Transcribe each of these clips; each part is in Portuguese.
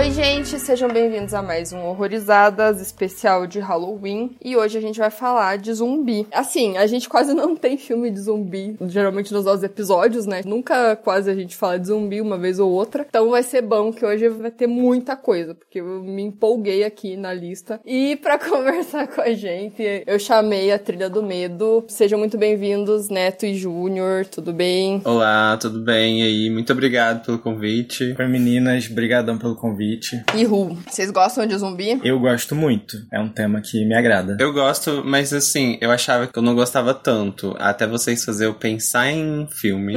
Oi, gente, sejam bem-vindos a mais um Horrorizadas especial de Halloween. E hoje a gente vai falar de zumbi. Assim, a gente quase não tem filme de zumbi, geralmente nos nossos episódios, né? Nunca quase a gente fala de zumbi uma vez ou outra. Então vai ser bom que hoje vai ter muita coisa, porque eu me empolguei aqui na lista. E para conversar com a gente, eu chamei a Trilha do Medo. Sejam muito bem-vindos, Neto e Júnior, tudo bem? Olá, tudo bem? E aí, muito obrigado pelo convite. Oi meninas, brigadão pelo convite. E Ru, vocês gostam de zumbi? Eu gosto muito, é um tema que me agrada. Eu gosto, mas assim, eu achava que eu não gostava tanto, até vocês fazer eu pensar em filme.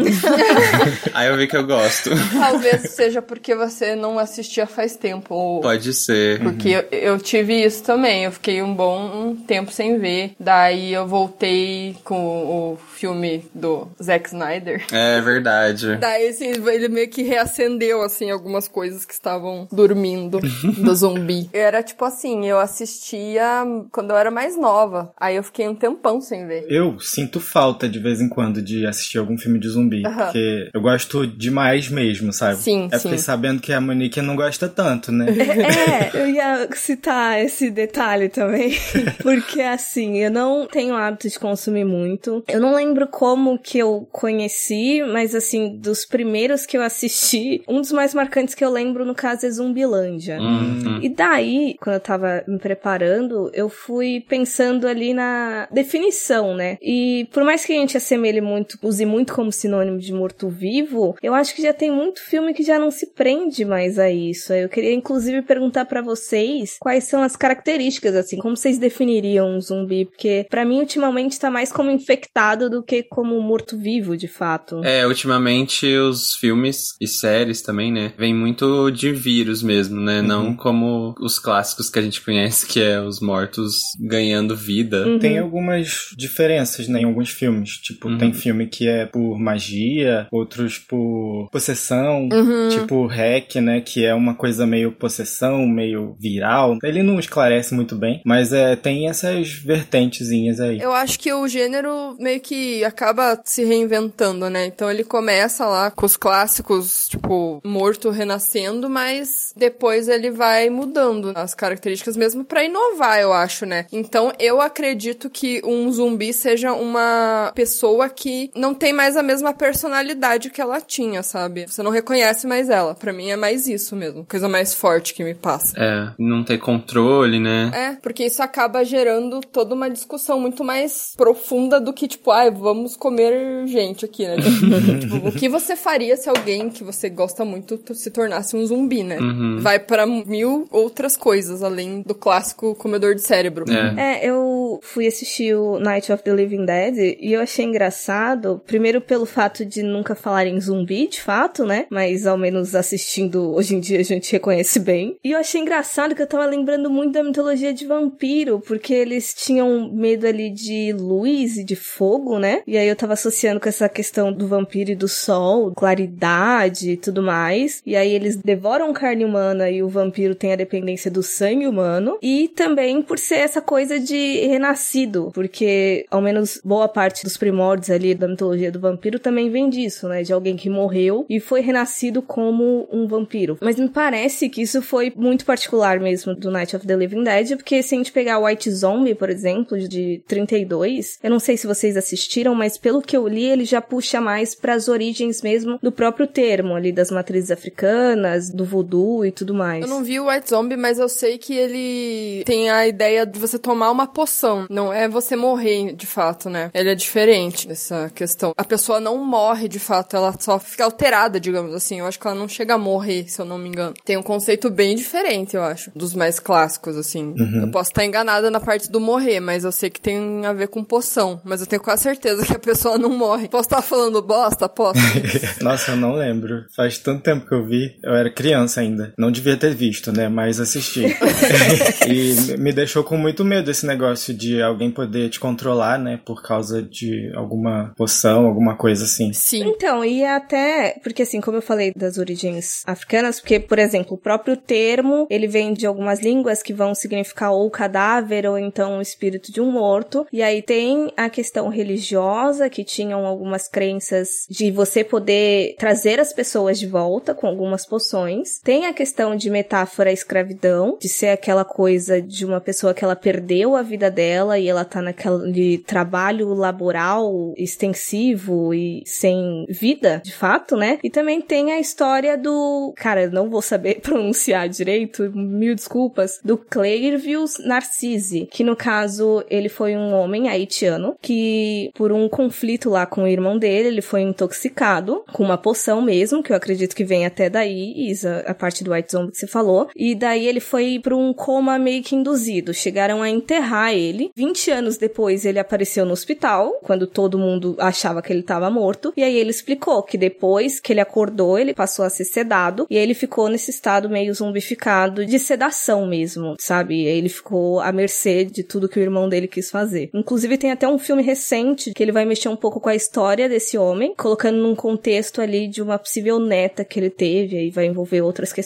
aí eu vi que eu gosto. Talvez seja porque você não assistia faz tempo. Ou... Pode ser. Porque eu, eu tive isso também, eu fiquei um bom tempo sem ver. Daí eu voltei com o filme do Zack Snyder. É verdade. Daí, assim, ele meio que reacendeu, assim, algumas coisas que estavam dormindo do zumbi. Era tipo assim, eu assistia quando eu era mais nova. Aí eu fiquei um tempão sem ver. Eu sinto falta de vez em quando de assistir algum filme de zumbi. Porque eu gosto demais mesmo, sabe? Sim, É sim. fiquei sabendo que a Monique não gosta tanto, né? É, eu ia citar esse detalhe também, porque assim, eu não tenho hábito de consumir muito. Eu não lembro como que eu conheci, mas assim, dos primeiros que eu assisti, um dos mais marcantes que eu lembro, no caso, é Zumbilândia. Uhum. E daí, quando eu tava me preparando, eu fui pensando ali na definição, né? E por mais que a gente assemelhe muito, use muito como sinônimo de morto-vivo, eu acho que já tem muito filme que já não se prende mais a isso. Eu queria inclusive perguntar pra vocês quais são as características, assim, como vocês definiriam um zumbi? Porque pra mim, ultimamente, tá mais como infectado do que como morto-vivo, de fato. É, ultimamente os filmes e séries também, né? Vem muito de vírus mesmo, né? Não como os clássicos que a gente conhece, que é os mortos ganhando vida. Uhum. Tem algumas diferenças, né, em alguns filmes. Tipo, Uhum. tem filme que é por magia, outros por possessão. Uhum. Tipo, hack, né, que é uma coisa meio possessão, meio viral. Ele não esclarece muito bem, mas é, tem essas vertentezinhas aí. Eu acho que o gênero meio que acaba se reinventando, né? Então ele começa lá com os clássicos, tipo, morto renascendo, mas depois ele vai mudando as características mesmo pra inovar, eu acho, né? Então eu acredito que um zumbi seja uma pessoa que não tem mais a mesma personalidade que ela tinha, sabe? Você não reconhece mais ela. Pra mim é mais isso mesmo, coisa mais forte que me passa. É, não ter controle, né? É, porque isso acaba gerando toda uma discussão muito mais profunda do que, tipo, ai, vamos comer gente aqui, né? tipo, o que você faria se alguém que você gosta muito se tornasse um zumbi, né? Uhum. Vai pra mil outras coisas, além do clássico comedor de cérebro. É. É, eu fui assistir o Night of the Living Dead e eu achei engraçado, primeiro pelo fato de nunca falarem zumbi, de fato, né? Mas ao menos assistindo hoje em dia a gente reconhece bem. E eu achei engraçado que eu tava lembrando muito da mitologia de vampiro, porque eles tinham medo ali de luz e de fogo, né? E aí eu tava associando com essa questão do vampiro e do sol, claridade e tudo mais. E aí eles devoram carne humana e o vampiro tem a dependência do sangue humano. E também por ser essa coisa de renascido, porque ao menos boa parte dos primórdios ali da mitologia do vampiro também vem disso, né? De alguém que morreu e foi renascido como um vampiro. Mas me parece que isso foi muito particular mesmo do Night of the Living Dead, porque se a gente pegar o White Zombie, por exemplo, de 32, eu não sei se vocês assistiram, mas pelo que eu li, ele já puxa mais para as origens mesmo do próprio termo ali das matrizes africanas, do voodoo e tudo mais. Eu não vi o White Zombie, mas eu sei que ele tem a ideia de você tomar uma poção. Não é você morrer, de fato, né? Ele é diferente dessa questão. A pessoa não morre, de fato, ela só fica alterada, digamos assim. Eu acho que ela não chega a morrer, se eu não me engano. Tem um conceito bem diferente, eu acho, dos mais clássicos, assim. Eu posso estar enganada na parte do morrer, mas eu sei que tem a ver com poção. Mas eu tenho quase certeza que a pessoa não morre. Posso estar falando bosta? Posso. Nossa, eu não lembro. Faz tanto tempo que eu vi. Eu era criança ainda. Não devia ter visto, né? Mas assisti. e me deixou com muito medo esse negócio de alguém poder te controlar, né? Por causa de alguma poção, alguma coisa assim. Sim. Então, e até, porque assim, como eu falei das origens africanas, porque, por exemplo, o próprio termo, ele vem de algumas línguas que vão significar ou cadáver ou então o espírito de um morto. E aí tem a questão religiosa, que tinham algumas crenças de você poder trazer as pessoas de volta com algumas poções. Tem a questão de metáfora escravidão, de ser aquela coisa de uma pessoa que ela perdeu a vida dela e ela tá naquele trabalho laboral extensivo e sem vida, de fato, né? E também tem a história do. Cara, eu não vou saber pronunciar direito, mil desculpas. Do Clervius Narcisse, que no caso ele foi um homem haitiano que, por um conflito lá com o irmão dele, ele foi intoxicado com uma poção mesmo, que eu acredito que vem até daí, Isa, a parte do White Zombie que você falou. E daí ele foi para um coma meio que induzido. Chegaram a enterrar ele. 20 anos depois ele apareceu no hospital, quando todo mundo achava que ele estava morto. E aí ele explicou que depois que ele acordou, ele passou a ser sedado e ele ficou nesse estado meio zombificado de sedação mesmo, sabe? Ele ficou à mercê de tudo que o irmão dele quis fazer. Inclusive tem até um filme recente que ele vai mexer um pouco com a história desse homem, colocando num contexto ali de uma possível neta que ele teve, aí vai envolver outras questões.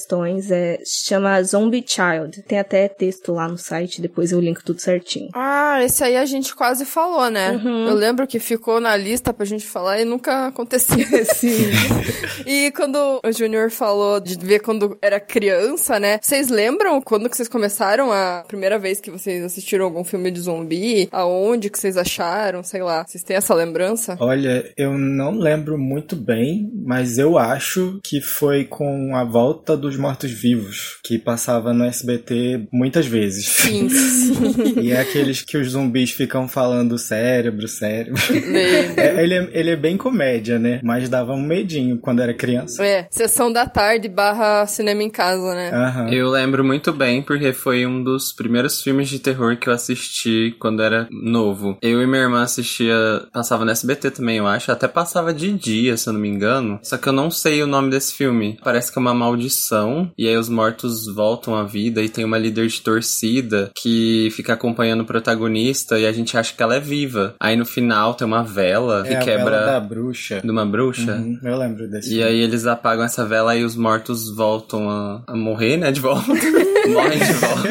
É, chama Zombie Child. Tem até texto lá no site, depois eu linko tudo certinho. Ah, esse aí a gente quase falou, né? Uhum. Eu lembro que ficou na lista pra gente falar e nunca aconteceu. Sim. e quando o Junior falou de ver quando era criança, né? Vocês lembram quando que vocês começaram a primeira vez que vocês assistiram algum filme de zumbi? Aonde que vocês acharam? Sei lá. Vocês têm essa lembrança? Olha, eu não lembro muito bem, mas eu acho que foi com a volta dos mortos-vivos, que passava no SBT muitas vezes. Sim, sim. E é aqueles que os zumbis ficam falando cérebro, cérebro. É, ele, é, ele é bem comédia, né? Mas dava um medinho quando era criança. É, sessão da tarde barra cinema em casa, né? Aham. Eu lembro muito bem porque foi um dos primeiros filmes de terror que eu assisti quando era novo. Eu e minha irmã assistia, passava no SBT também, eu acho, até passava de dia, se eu não me engano. Só que eu não sei o nome desse filme. Parece que é uma maldição e aí os mortos voltam à vida e tem uma líder de torcida que fica acompanhando o protagonista e a gente acha que ela é viva. Aí no final tem uma vela É que a quebra vela da bruxa. de uma bruxa. Uhum, eu lembro desse. E filme. aí eles apagam essa vela e os mortos voltam a, a morrer, né? De volta. Morrem de volta.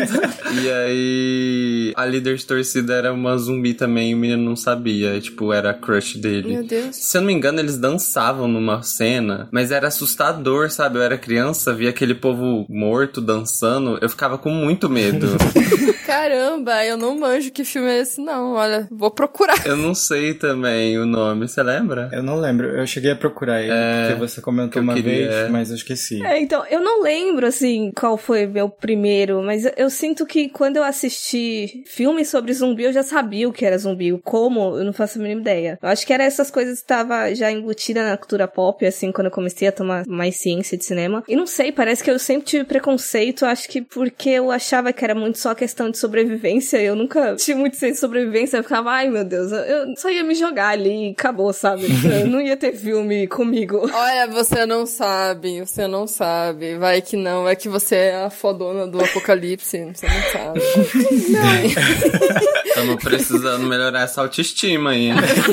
E aí a líder de torcida era uma zumbi também e o menino não sabia. Tipo, era a crush dele. Meu Deus. Se eu não me engano, eles dançavam numa cena, mas era assustador, sabe? Eu era criança, via aquele povo morto dançando, eu ficava com muito medo. Caramba, eu não manjo que filme é esse, não. Olha, vou procurar. eu não sei também o nome, você lembra? Eu não lembro, eu cheguei a procurar ele, É, porque você comentou uma queria, vez, é. mas eu esqueci. É, então, eu não lembro, assim, qual foi meu primeiro, mas eu, sinto que quando eu assisti filmes sobre zumbi, eu já sabia o que era zumbi. Como, eu não faço a mínima ideia. Eu acho que era essas coisas que estava já embutida na cultura pop, assim, quando eu comecei a tomar mais ciência de cinema. E não sei, parece que eu sempre tive preconceito, acho que porque eu achava que era muito só questão de sobrevivência, eu nunca tive muito senso de sobrevivência, eu ficava, ai meu Deus, eu- só ia me jogar ali e acabou, sabe? Eu não ia ter filme comigo. Olha, você não sabe, você não sabe. Vai que não, é que você é a fodona do apocalipse, você não sabe. Estamos precisando melhorar essa autoestima aí.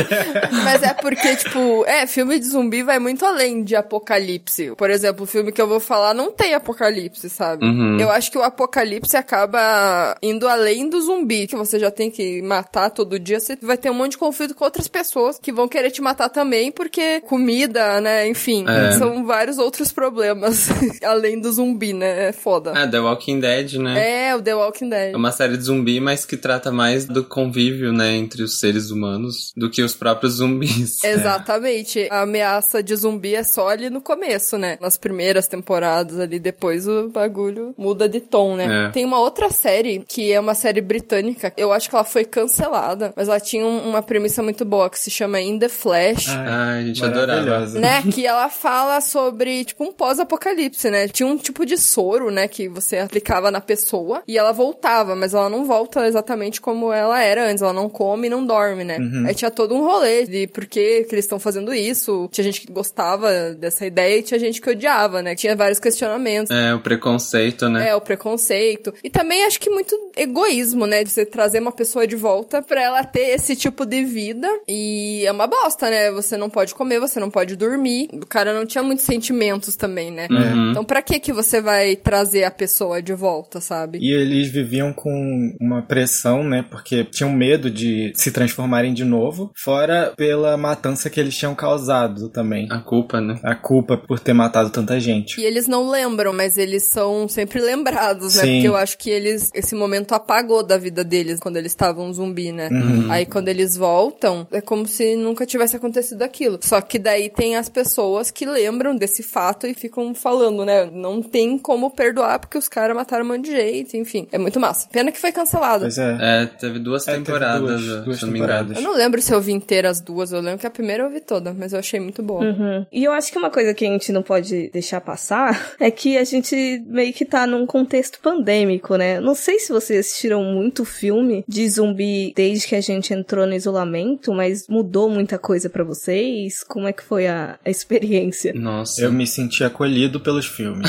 Mas é porque, tipo, é, filme de zumbi vai muito além de apocalipse. Por exemplo, o filme que eu vou falar não tem apocalipse, sabe? Uhum. Eu acho que o apocalipse acaba indo além do zumbi, que você já tem que matar todo dia. Você vai ter um monte de conflito com outras pessoas que vão querer te matar também, porque comida, né? Enfim, É. são vários outros problemas além do zumbi, né? É foda. É, The Walking Dead, né? É, o The Walking Dead. É uma série de zumbi, mas que trata mais do convívio, né, entre os seres humanos do que os próprios zumbis. Exatamente. A ameaça de zumbi é só ali no começo, né? Nas primeiras temporadas ali, depois o bagulho muda de tom, né? É. Tem uma outra série, que é uma série britânica, eu acho que ela foi cancelada, mas ela tinha um- uma premissa muito boa, que se chama In The Flash. Ai, a gente adorava. Né, que ela fala sobre, tipo, um pós-apocalipse, né? Tinha um tipo de soro, né, que você aplicava na pessoa e ela voltava, mas ela não volta exatamente como ela era antes. Ela não come e não dorme, né? Uhum. Aí tinha todo um rolê de por que, que eles estão fazendo isso. Tinha gente que gostava dessa ideia e tinha gente que odiava, né? Tinha vários questionamentos. É, o preconceito, né? É, o preconceito. E também acho que muito egoísmo, né? De você trazer uma pessoa de volta pra ela ter esse tipo de vida. E é uma bosta, né? Você não pode comer, você não pode dormir. O cara não tinha muitos sentimentos também, né? Uhum. Então pra que que você vai trazer a pessoa de volta, sabe? E eles viviam com uma pressão, né? Porque tinham medo de se transformarem de novo. Fora pela matança que eles tinham causado também. A culpa, né? A culpa por ter matado tanta gente. E eles não lembram, mas eles são sempre lembrados, né? Sim. Porque eu acho que eles, esse momento apagou da vida deles quando eles estavam zumbi, né? Uhum. Aí quando eles voltam, é como se nunca tivesse acontecido aquilo. Só que daí tem as pessoas que lembram desse fato e ficam falando, né? Não tem como perdoar porque os caras mataram um monte de gente, enfim. É muito massa. Pena que foi cancelado. Pois é. É, teve duas É, teve temporadas, duas- duas se não me engano. Eu não lembro se eu vi inteira as duas, eu lembro que a primeira eu vi toda, mas eu achei muito boa. Uhum. E eu acho que uma coisa que a gente não pode deixar passar é que a gente meio que tá num contexto pandêmico, né? Não sei se vocês assistiram muito filme de zumbi desde que a gente entrou no isolamento, mas mudou muita coisa pra vocês? Como é que foi a, a experiência? Nossa. Eu me senti acolhido pelos filmes.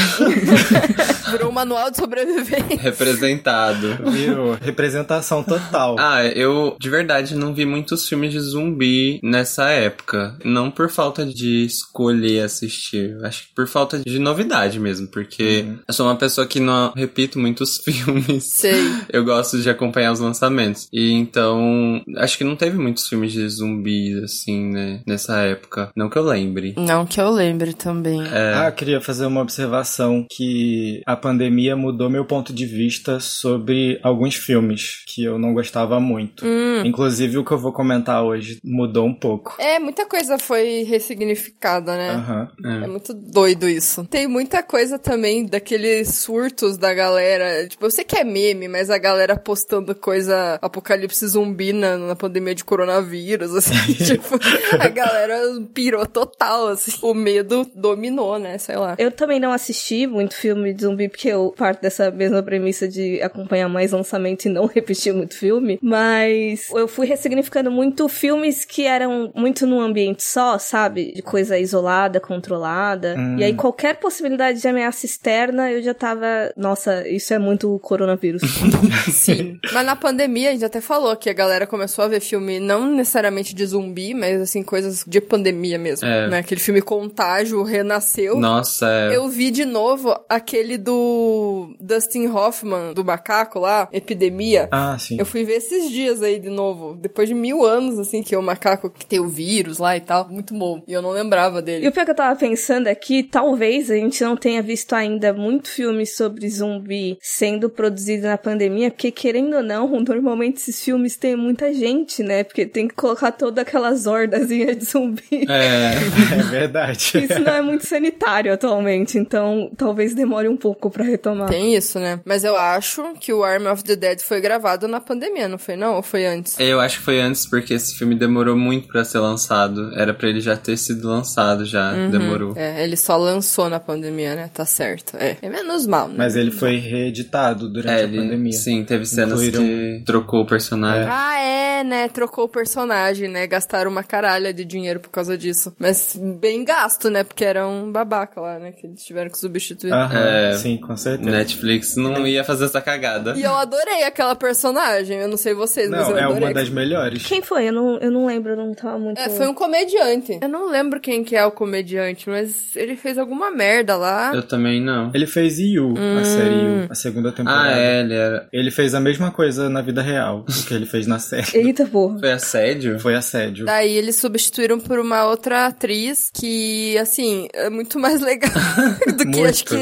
Virou um manual de sobrevivência. Representado. Virou representação total. Ah, eu de verdade não vi muitos filmes de zumbi nessa época. Não por falta de escolher assistir. Acho que por falta de novidade mesmo. Porque eu sou uma pessoa que não repito muitos filmes. Sei. Eu gosto de acompanhar os lançamentos. E então, acho que não teve muitos filmes de zumbis, assim, né? Nessa época. Não que eu lembre. Não que eu lembre também. Ah, queria fazer uma observação que a pandemia mudou meu ponto de vista sobre alguns filmes que eu não gostava muito. Inclusive o que eu vou comentar hoje mudou um pouco. É, muita coisa foi ressignificada, né? Aham. É muito doido isso. Tem muita coisa também daqueles surtos da galera. Tipo, eu sei que é meme, mas a galera postando coisa apocalipse zumbi na, na pandemia de coronavírus, assim. tipo, a galera pirou total, assim. O medo dominou, né? Sei lá. Eu também não assisti muito filme de zumbi, porque eu parto dessa mesma premissa de acompanhar mais lançamento e não repetir muito filme. Mas eu fui ressignificando muito filmes que eram muito num ambiente só, sabe? De coisa isolada, controlada. E aí qualquer possibilidade de ameaça externa, eu já tava. Nossa, isso é muito coronavírus. Sim. Mas na pandemia, a gente até falou que a galera começou a ver filme não necessariamente de zumbi, mas assim, coisas de pandemia mesmo. É. Né? Aquele filme Contágio renasceu. Nossa, é. Eu vi de novo aquele do Dustin Hoffman, do macaco lá, Epidemia. Ah, sim. Eu fui ver esses dias aí de novo, depois de mil anos, assim, que é o macaco que tem o vírus lá e tal. Muito bom. E eu não lembrava E dele. o pior que eu tava pensando é que talvez a gente não tenha visto ainda muito filme sobre zumbi sendo produzido na pandemia, porque querendo ou não, normalmente esses filmes têm muita gente, né? Porque tem que colocar toda aquela zordazinha de zumbi. É. É verdade. Isso não é muito sanitário atualmente, então talvez demore um pouco pra retomar. Tem isso, né? Mas eu acho que o Army of the Dead foi gravado na pandemia, não foi não? Ou foi antes? Eu acho que foi antes, porque esse filme demorou muito pra ser lançado. Era pra ele já ter sido lançado, já. Demorou. É, ele só lançou na pandemia, né? Tá certo. É, é menos mal, né? Mas ele foi reeditado durante É, a pandemia. ele, sim, teve cenas Incluíram- que trocou o personagem. Ah, é, né? Trocou o personagem, né? Gastaram uma caralha de dinheiro por causa disso. Mas bem gasto, né? Porque era um babaca lá, né? Que eles tiveram que substituir. Aham, É. sim, com certeza. Netflix não ia fazer essa cagada. E eu adorei aquela personagem. Eu não sei vocês, mas Não, eu é adorei. uma das melhores. Quem foi? Eu não, eu não lembro, eu não tava muito. É, foi um comediante. Eu não lembro quem que é o comediante, mas ele fez alguma merda lá. Eu também não. Ele fez You, a série You, a segunda temporada. Ah, é, ele era. Ele fez a mesma coisa na vida real, o que ele fez na série. Eita porra. Foi assédio? Foi assédio. Daí eles substituíram por uma outra atriz que, assim, é muito mais legal do que acho que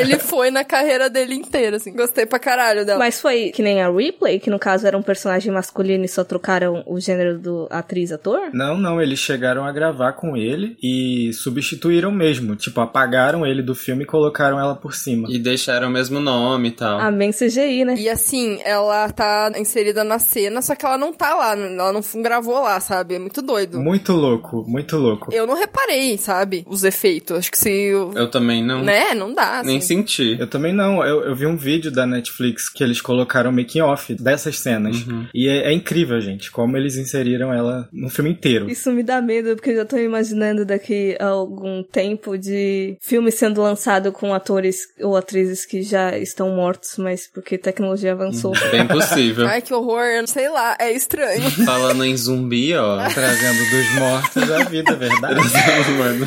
ele foi na carreira dele inteira, assim. Gostei pra caralho dela. Mas foi que nem a Ripley, que no caso era um personagem masculino e só trocaram o gênero do atriz-ator? Não, não, eles chegaram a gravar com ele e substituíram mesmo. Tipo, apagaram ele do filme e colocaram ela por cima. E deixaram o mesmo nome e tal. Ah, bem CGI, né? E assim, ela tá inserida na cena, só que ela não tá lá, ela não gravou lá, sabe? É muito doido. Muito louco, muito louco. Eu não reparei, sabe? Os efeitos. Acho que se. Eu, eu também não. Né? Não dá. Nem assim. senti. Eu também não. Eu, eu vi um vídeo da Netflix que eles colocaram making off dessas cenas. Uhum. E é, é, incrível, gente, como eles inseriram ela no filme inteiro. Isso me dá medo, porque eu já tô imaginando daqui a algum tempo de filme sendo lançado com atores ou atrizes que já estão mortos, mas porque a tecnologia avançou. Bem possível. Ai, que horror. Sei lá, é estranho. Falando em zumbi, ó. Trazendo dos mortos a vida, verdade?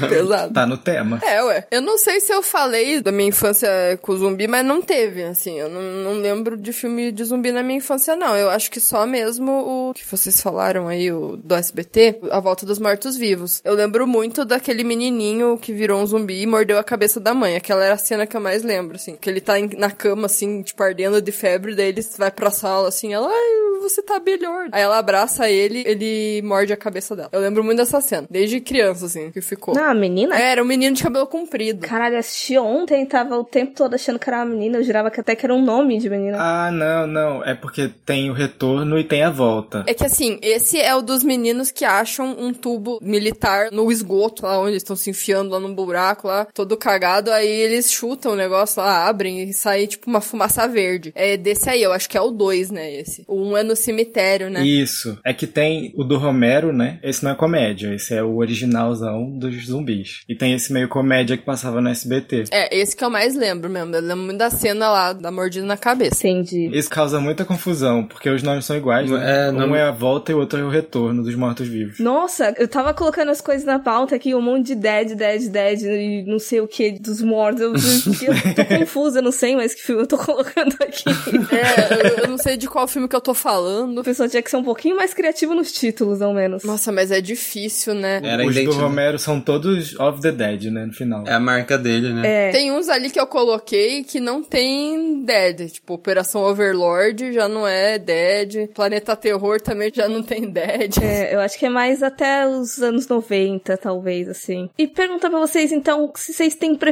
Pesado. Tá no tema. É, ué. Eu não sei se eu falei da minha infância com zumbi, mas não teve, assim. Eu não, não lembro de filme de zumbi na minha infância, não. Eu acho que só mesmo o que vocês falaram aí, o do SBT, A Volta dos Mortos-Vivos. Eu lembro muito daquele menininho que virou um zumbi e mordeu a cabeça da mãe. Aquela era a cena que eu mais lembro, assim. Que ele tá na cama, assim, tipo, ardendo de febre, daí ele vai pra sala, assim, ela, ai, você tá melhor. Aí ela abraça ele, ele morde a cabeça dela. Eu lembro muito dessa cena, desde criança, assim, que ficou. Ah, a menina? É, era um menino de cabelo comprido. Caralho, assisti ontem, tava o tempo todo achando que era uma menina, eu jurava que até que era um nome de menina. Ah, não, não, é porque tem o retorno e tem a volta. É que assim, esse é o dos meninos que acham um tubo militar no esgoto, lá onde eles estão se enfiando lá num buraco lá, todo cagado, aí eles chutam o negócio lá, abrem e sai tipo uma fumaça verde. É desse aí, eu acho que é o 2, né, esse. O 1 um é no cemitério, né? Isso. É que tem o do Romero, né? Esse não é comédia, esse é o originalzão dos zumbis. E tem esse meio comédia que passava no SBT. É, esse que eu mais lembro mesmo. Eu lembro muito da cena lá, da mordida na cabeça. Entendi. Isso causa muita confusão, porque os nomes são iguais, né? É, não... Um é a volta e o outro é o retorno dos mortos-vivos. Nossa, eu tava colocando as coisas na pauta aqui, um monte de dead, dead, dead, e não sei o que dos mortos. Eu, eu, eu tô confusa, não sei mais que filme eu tô colocando aqui. É, eu, eu não sei de qual filme que eu tô falando. A pessoa tinha que ser um pouquinho mais criativo nos títulos, ao menos. Nossa, mas é difícil, né? Era Os do Romero são todos of the Dead, né, no final. É a marca dele, né? É. Tem uns ali que eu coloquei que não tem Dead. Tipo, Operação Overlord já não é Dead. Planeta Terror também já não tem Dead. É, eu acho que é mais até os anos 90, talvez, assim. E perguntar pra vocês, então, se vocês têm preferência,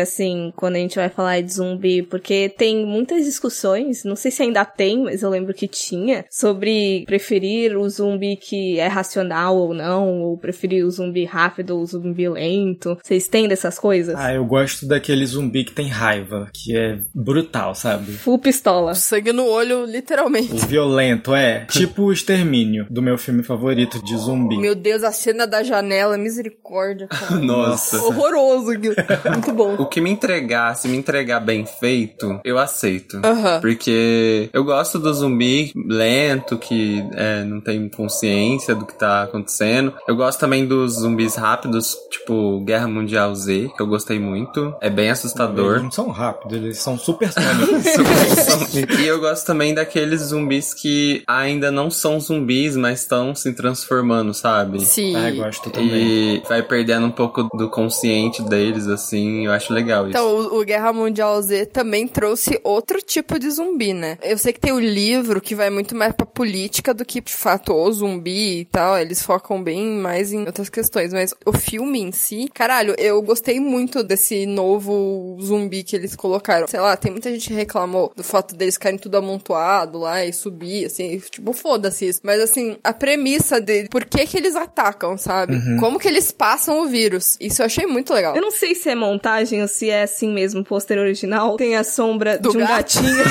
assim, quando a gente vai falar de zumbi, porque tem muitas discussões, não sei se ainda tem, mas eu lembro que tinha, sobre preferir o zumbi que é racional ou não, ou preferir o zumbi rápido ou o zumbi lento. Vocês têm dessas coisas? Ah, eu gosto daquele zumbi que tem raiva, que é brutal, sabe? Full pistola. Sangue no olho, literalmente. O violento, é. tipo o Extermínio, do meu filme favorito de zumbi. Meu Deus, a cena da janela, misericórdia, cara. Nossa. Horroroso, Muito bom. O que me entregar, se me entregar bem feito, eu aceito. Uhum. Porque eu gosto do zumbi lento, que é, não tem consciência do que tá acontecendo. Eu gosto também dos zumbis rápidos, tipo Guerra Mundial Z, que eu gostei muito. É bem assustador. Eles não são rápidos, eles são supersônicos. e eu gosto também daqueles zumbis que ainda não são zumbis, mas estão se transformando, sabe? Sim. Ah, eu gosto também. E vai perdendo um pouco do consciente deles, assim. Eu acho legal isso. Então, o, o Guerra Mundial Z também trouxe outro tipo de zumbi, né? Eu sei que tem o livro que vai muito mais pra política do que, de fato, o zumbi e tal. Eles focam bem mais em outras questões. Mas o filme em si, caralho, eu gostei muito desse novo zumbi que eles colocaram. Sei lá, tem muita gente que reclamou do fato deles ficarem tudo amontoado lá e subir, assim, tipo, foda-se isso. Mas assim, a premissa de por que que eles atacam, sabe? Uhum. Como que eles passam o vírus. Isso eu achei muito legal. Eu não sei se é montagem ou se é assim mesmo, o pôster original. Tem a sombra Do de um gato? gatinho.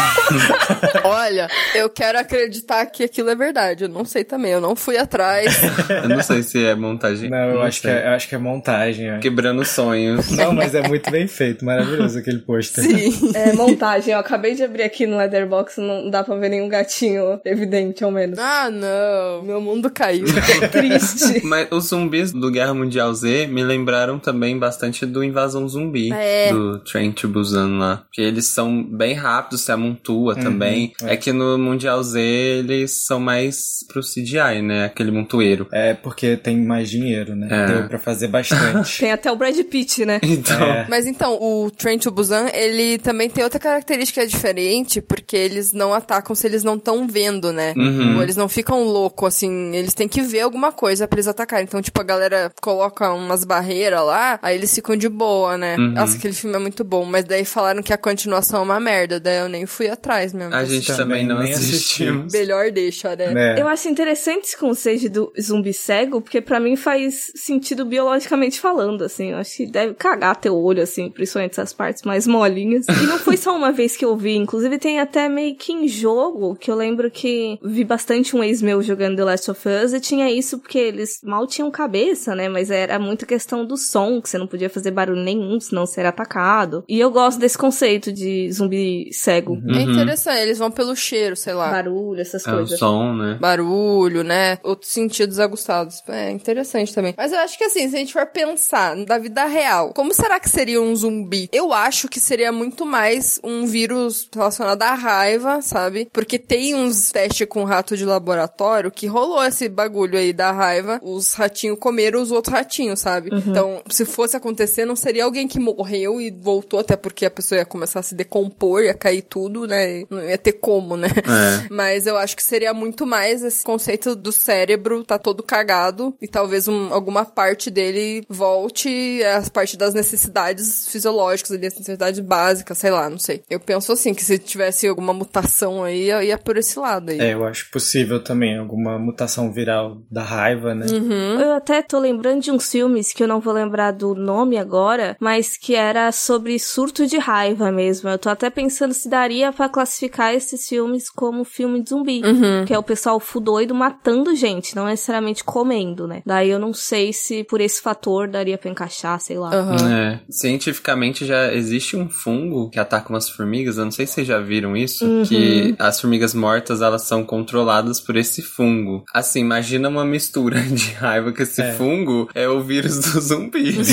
Olha, eu quero acreditar que aquilo é verdade. Eu não sei também, eu não fui atrás. Eu não sei se é montagem. Não, eu acho, que é, eu acho que é montagem. é. Quebrando sonhos. Não, mas é muito bem feito, maravilhoso aquele pôster. Sim. é montagem. Eu acabei de abrir aqui no Leatherbox, não dá pra ver nenhum gatinho evidente, ao menos. Ah, não. Meu mundo caiu. Triste. Mas os zumbis do Guerra Mundial Z me lembraram também bastante do Invasão Zumbi. É. Do Train to Busan lá. Que eles são bem rápidos, se amontoa também. é. É. que no Mundial Z eles são mais pro CGI, né? Aquele montoeiro. É porque tem mais dinheiro, né? É. Deu pra fazer bastante. Tem até o Brad Pitt, né? Então, É. Mas então, o Train to Busan, ele também tem outra característica diferente, porque eles não atacam se eles não estão vendo, né? Uhum. Ou eles não ficam loucos, assim, eles têm que ver alguma coisa pra eles atacarem. Então, tipo, a galera coloca umas barreiras lá, aí eles ficam de boa, né? Uhum. Nossa, aquele filme é muito bom, mas daí falaram que a continuação é uma merda, daí eu nem fui atrás mesmo. a gente também, não nem assistiu. assistimos. Melhor deixa, né? né? Eu acho interessante esse conceito do zumbi cego, porque pra mim faz sentido biologicamente falando, assim. Eu acho que deve cagar teu olho, assim, principalmente essas partes mais molinhas. E não foi só uma vez que eu vi, inclusive tem até meio que em jogo, que eu lembro que vi bastante um ex meu jogando The Last of Us e tinha isso porque eles mal tinham cabeça, né? Mas era muita questão do som, que você não podia fazer barulho nenhum, senão era atacado. E eu gosto desse conceito de zumbi cego. É interessante, eles vão pelo cheiro, sei lá. Barulho, essas É o coisas. som, né? Barulho, né? Outros sentidos aguçados. É interessante também. Mas eu acho que assim, se a gente for pensar da vida real, como será que seria um zumbi? Eu acho que seria muito mais um vírus relacionado à raiva, sabe? Porque tem uns testes com rato de laboratório que rolou esse bagulho aí da raiva. Os ratinhos comeram os outros ratinhos, sabe? Então, se fosse acontecer, não seria alguém que morreu e voltou, até porque a pessoa ia começar a se decompor, ia cair tudo, né? Não ia ter como, né? É. Mas eu acho que seria muito mais esse conceito do cérebro tá todo cagado e talvez um- alguma parte dele volte às parte das necessidades fisiológicas, ali, as necessidades básicas, sei lá, não sei. Eu penso assim, que se tivesse alguma mutação aí, eu ia por esse lado aí. É, eu acho possível também alguma mutação viral da raiva, né? Uhum. Eu até tô lembrando de uns filmes que eu não vou lembrar do nome agora, mas que era sobre surto de raiva mesmo. Eu tô até pensando se daria pra classificar esses filmes como filme de zumbi, Uhum. que é o pessoal fu doido matando gente, não necessariamente comendo, né? Daí eu não sei se por esse fator daria pra encaixar, sei lá. Aham. É. Cientificamente já existe um fungo que ataca umas formigas, eu não sei se vocês já viram isso, que as formigas mortas elas são controladas por esse fungo. Assim, imagina uma mistura de raiva com esse É. fungo, é o vírus do zumbi.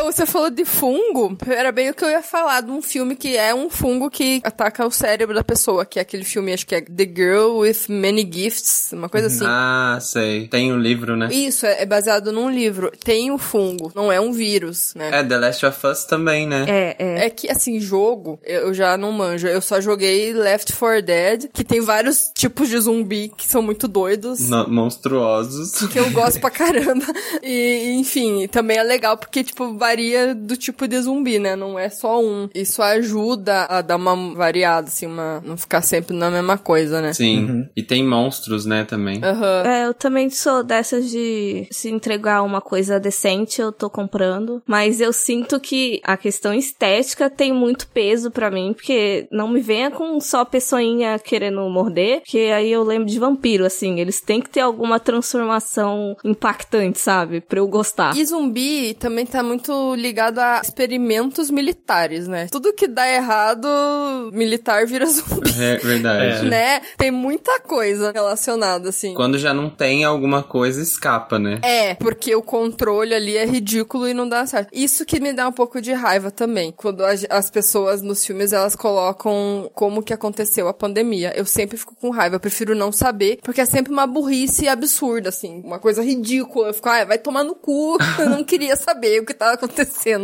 Então, você falou de fungo, era bem o que eu ia falar de um filme que é um fungo que ataca o cérebro da pessoa, que é aquele filme, acho que é The Girl with Many Gifts, uma coisa assim. ah, sei. Tem o livro, né? Isso, é é baseado num livro. Tem o fungo, não é um vírus, né? É, The Last of Us também, né? É, é. É que, assim, jogo, eu já não manjo. Eu só joguei Left 4 Dead, que tem vários tipos de zumbi que são muito doidos. No- monstruosos. Que eu gosto pra caramba. E, enfim, também é legal porque, tipo, varia do tipo de zumbi, né? Não é só um. Isso ajuda a dar uma variada, assim, uma. Não ficar sempre na mesma coisa, né? Sim. E tem monstros, né, também. Aham. É, eu também sou dessas de se entregar uma coisa decente, eu tô comprando. Mas eu sinto que a questão estética tem muito peso pra mim, porque não me venha com só pessoinha querendo morder, porque aí eu lembro de vampiro, assim. Eles têm que ter alguma transformação impactante, sabe? Pra eu gostar. E zumbi também tá muito ligado a experimentos militares, né? Tudo que dá errado, militar vira zumbi. É verdade. Né? Tem muita coisa relacionada, assim. Quando já não tem alguma coisa, escapa, né? É, porque o controle ali é ridículo e não dá certo. Isso que me dá um pouco de raiva também. Quando as, as pessoas nos filmes, elas colocam como que aconteceu a pandemia. Eu sempre fico com raiva. Eu prefiro não saber, porque é sempre uma burrice absurda, assim. Uma coisa ridícula. Eu fico, ah, vai tomar no cu. Eu não queria saber o que tava acontecendo.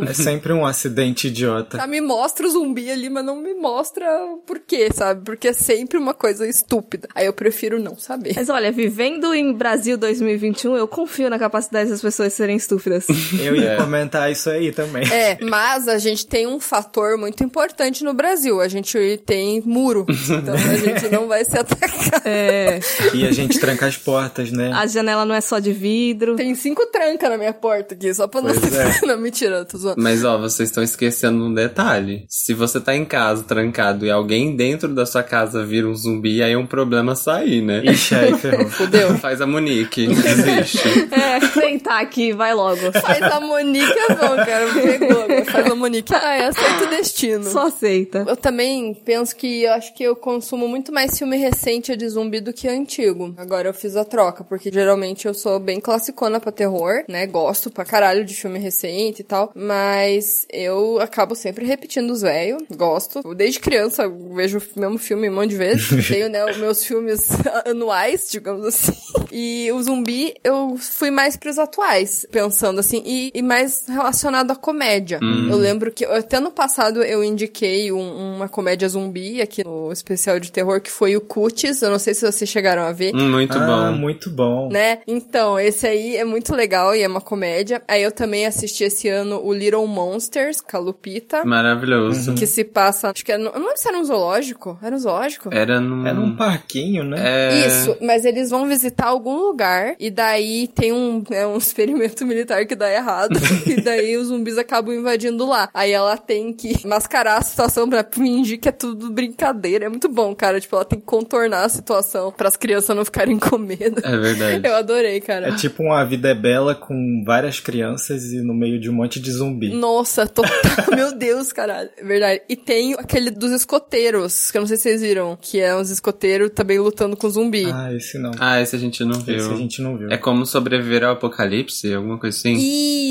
É sempre um acidente idiota. Tá, me mostra o zumbi ali, mas não me mostra o porquê, sabe? Porque é sempre uma coisa estúpida. Aí eu prefiro não saber. Mas olha, vivendo em Brasil 2021, eu confio na capacidade das pessoas serem estúpidas. Eu ia É. comentar isso aí também. É, mas a gente tem um fator muito importante no Brasil. A gente tem muro. Então a gente não vai ser atacado. é. E a gente tranca as portas, né? A janela não é só de vidro. Tem cinco trancas na minha porta aqui, só pra não Pois ser. é. Não, mentira, tô zoando. Mas ó, vocês estão esquecendo um detalhe. Se você tá em casa trancado e alguém dentro da sua casa vira um zumbi, aí é um problema sair, né? Ixi, aí ferrou. Fudeu. Faz a Monique, desiste. É, sentar aqui, vai logo. Faz a Monique é bom, cara. Pegou, faz a Monique. Ah, é aceito o destino. Só aceita. Eu também penso que eu acho que eu consumo muito mais filme recente de zumbi do que antigo. Agora eu fiz a troca, porque geralmente eu sou bem classicona pra terror, né? Gosto pra caralho de filme recente e tal. Mas eu acabo sempre repetindo os velhos. Gosto. Desde criança eu vejo o mesmo filme um monte de vezes. Tenho, né, os meus filmes anuais, digamos assim. E o zumbi eu fui mais pros atuais, pensando assim, e, e mais relacionado à comédia. Eu lembro que até no passado eu indiquei um- uma comédia zumbi aqui no especial de terror que foi o Cuties. Eu não sei se vocês chegaram a ver. Hum, muito ah, bom. muito bom. Né? Então, esse aí é muito legal e é uma comédia. Aí eu também assisti esse ano o Little Monsters, Calupita. Maravilhoso. Que se passa, acho que é, não lembro se era um zoológico. Era um zoológico? Era num... Era um parquinho, né? É... Isso, mas eles vão visitar algum lugar e daí tem um, é, um experimento militar que dá errado e daí os zumbis acabam invadindo lá. Aí ela tem que mascarar a situação pra fingir que é tudo brincadeira. É muito bom, cara. Tipo, ela tem que contornar a situação para as crianças não ficarem com medo. É verdade. Eu adorei, cara. É tipo uma vida é bela com várias crianças e no meio de um monte de zumbi. Nossa, total. Meu Deus, caralho. É verdade. E tem aquele dos escoteiros, que eu não sei se vocês viram, que é uns escoteiros também lutando com zumbi. Ah, esse não. Ah, esse a gente não viu. Esse a gente não viu. É como sobreviver ao apocalipse, alguma coisa assim?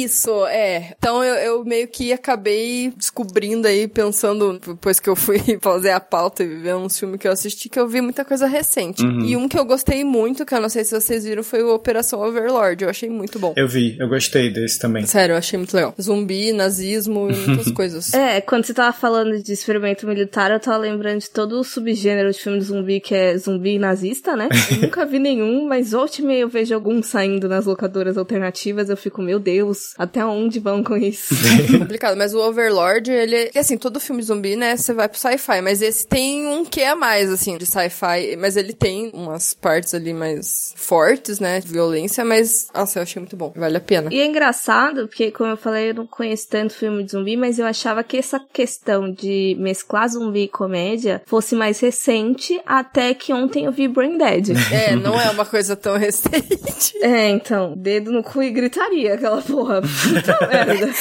Isso, é. Então eu, eu meio que acabei descobrindo aí, pensando, depois que eu fui fazer a pauta e ver uns filmes que eu assisti, que eu vi muita coisa recente. Uhum. E um que eu gostei muito, que eu não sei se vocês viram, foi o Operação Overlord. Eu achei muito bom. Eu vi, eu gostei desse também. Sério, eu achei muito legal. Zumbi, nazismo e muitas coisas. É, quando você tava falando de experimento militar, eu tava lembrando de todo o subgênero de filme de zumbi que é zumbi nazista, né? Eu nunca vi nenhum, mas volte e meia eu vejo alguns saindo nas locadoras alternativas, eu fico, meu Deus, até onde vão com isso? complicado, mas o Overlord, ele. Assim, todo filme zumbi, né? Você vai pro sci-fi, mas esse tem um que a mais, assim, de sci-fi. Mas ele tem umas partes ali mais fortes, né? De violência, mas. Nossa, eu achei muito bom. Vale a pena. E é engraçado, porque, como eu falei, eu não conheço tanto filme de zumbi, mas eu achava que essa questão de mesclar zumbi e comédia fosse mais recente, até que ontem eu vi Brain Dead. É, não é uma coisa tão recente. É, então, dedo no cu e gritaria, aquela porra. Puta merda.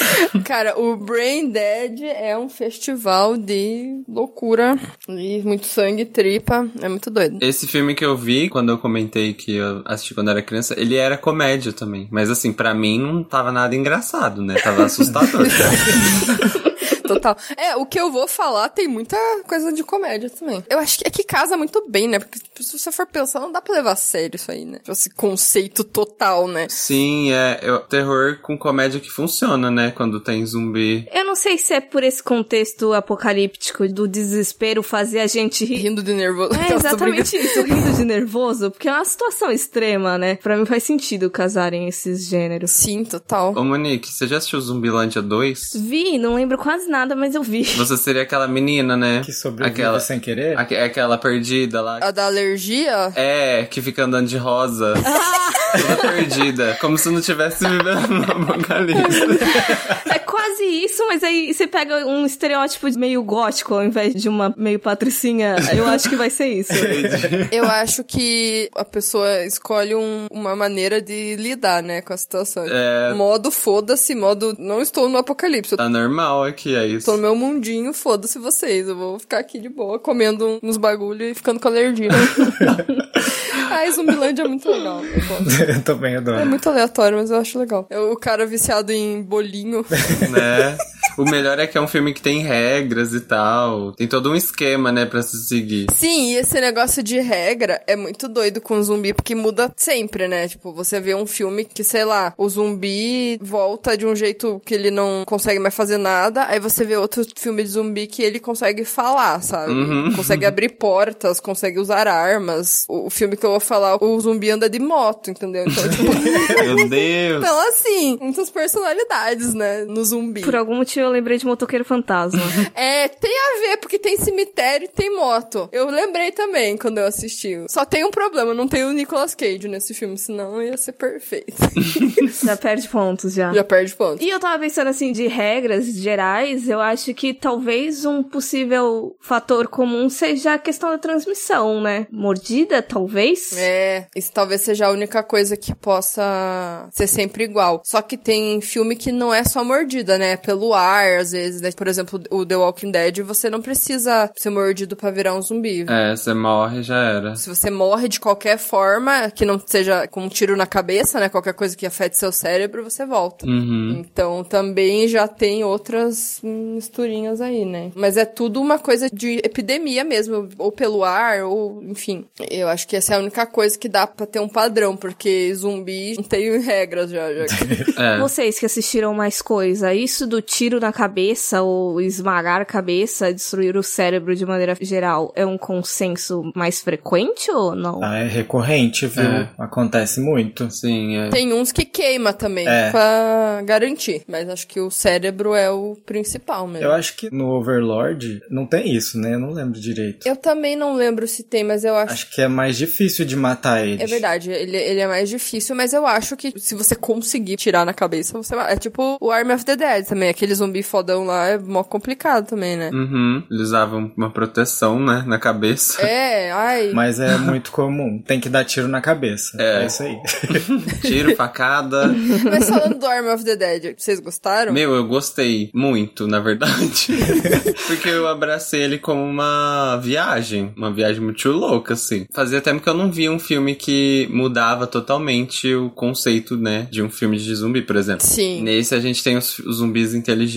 Cara, o Brain Dead é um festival de loucura e muito sangue, tripa. É muito doido. Esse filme que eu vi, quando eu comentei que eu assisti quando era criança, ele era comédia também. Mas assim, pra mim não tava nada engraçado, né? Tava assustador. Total. É, o que eu vou falar tem muita coisa de comédia também. Eu acho que é que casa muito bem, né? Porque se você for pensar, não dá pra levar a sério isso aí, né? Esse conceito total, né? Sim, é, é o terror com comédia que funciona, né? Quando tem zumbi. Eu não sei se é por esse contexto apocalíptico do desespero fazer a gente rir. Rindo de nervoso. É exatamente isso, rindo de nervoso, porque é uma situação extrema, né? Pra mim faz sentido casarem esses gêneros. Sim, total. Ô Monique, você já assistiu Zumbilândia 2? Vi, não lembro quase nada, mas eu vi. Você seria aquela menina, né? Que sobrevive Aquela- sem querer? Aque- Aquela perdida lá. A da alergia? É, que fica andando de rosa. Toda perdida. Como se não tivesse vivendo no apocalipse. É quase isso, mas aí você pega um estereótipo meio gótico ao invés de uma meio patricinha. Eu acho que vai ser isso. Eu acho que a pessoa escolhe um- uma maneira de lidar, né, com a situação. É. Modo foda-se, modo não estou no apocalipse. Tá normal aqui, é isso. tô no meu mundinho, foda-se vocês. Eu vou ficar aqui de boa, comendo uns bagulho e ficando com alergia. Ai, Zumbilândia é muito legal. Eu gosto. eu também adoro. É muito aleatório, mas eu acho legal. É o cara viciado em bolinho. né? O melhor é que é um filme que tem regras e tal. Tem todo um esquema, né, pra se seguir. Sim, e esse negócio de regra é muito doido com o zumbi, porque muda sempre, né? Tipo, você vê um filme que, sei lá, o zumbi volta de um jeito que ele não consegue mais fazer nada, aí você vê outro filme de zumbi que ele consegue falar, sabe? Uhum. Consegue abrir portas, consegue usar armas. O, o filme que eu vou falar, o zumbi anda de moto, entendeu? Então, tipo, Meu Deus! então assim, muitas personalidades, né, no zumbi. Por algum motivo eu lembrei de Motoqueiro Fantasma. É, tem a ver, porque tem cemitério e tem moto. Eu lembrei também quando eu assisti. Só tem um problema, não tem o Nicolas Cage nesse filme, senão ia ser perfeito. Já perde pontos já. Já perde ponto. E eu tava pensando assim, de regras gerais, eu acho que talvez um possível fator comum seja a questão da transmissão, né? Mordida, talvez? É, isso talvez seja a única coisa que possa ser sempre igual. Só que tem filme que não é só mordida, né? Pelo ar, às vezes, né? Por exemplo, o The Walking Dead, você não precisa ser mordido pra virar um zumbi. É, você morre já era. Se você morre de qualquer forma, que não seja com um tiro na cabeça, né? Qualquer coisa que afete seu cérebro, você volta. Uhum. Então também já tem outras misturinhas aí, né? Mas é tudo uma coisa de epidemia mesmo, ou pelo ar, ou enfim. Eu acho que essa é a única coisa que dá pra ter um padrão, porque zumbi não tem regras já. já. É. Vocês que assistiram mais coisa, isso do tiro na cabeça ou esmagar a cabeça, destruir o cérebro de maneira geral, é um consenso mais frequente ou não? Ah, é recorrente, viu? É. Acontece muito. Sim, é. Tem uns que queima também, É. pra garantir. Mas acho que o cérebro é o principal mesmo. Eu acho que no Overlord não tem isso, né? Eu não lembro direito. Eu também não lembro se tem, mas eu acho. Acho que é mais difícil de matar eles. É verdade, ele, ele é mais difícil, mas eu acho que se você conseguir tirar na cabeça, você vai. É tipo o Army of the Dead também. Aquele zumbi fodão lá é mó complicado também, né? Uhum. Eles usavam uma proteção, né, na cabeça. É, ai. Mas é muito comum. Tem que dar tiro na cabeça. É. É, isso aí. Tiro, facada. Mas falando do Army of the Dead, vocês gostaram? Meu, eu gostei muito, na verdade. Porque eu abracei ele como uma viagem. Uma viagem muito louca, assim. Fazia tempo que eu não via um filme que mudava totalmente o conceito, né? De um filme de zumbi, por exemplo. Sim. Nesse a gente tem os zumbis inteligentes,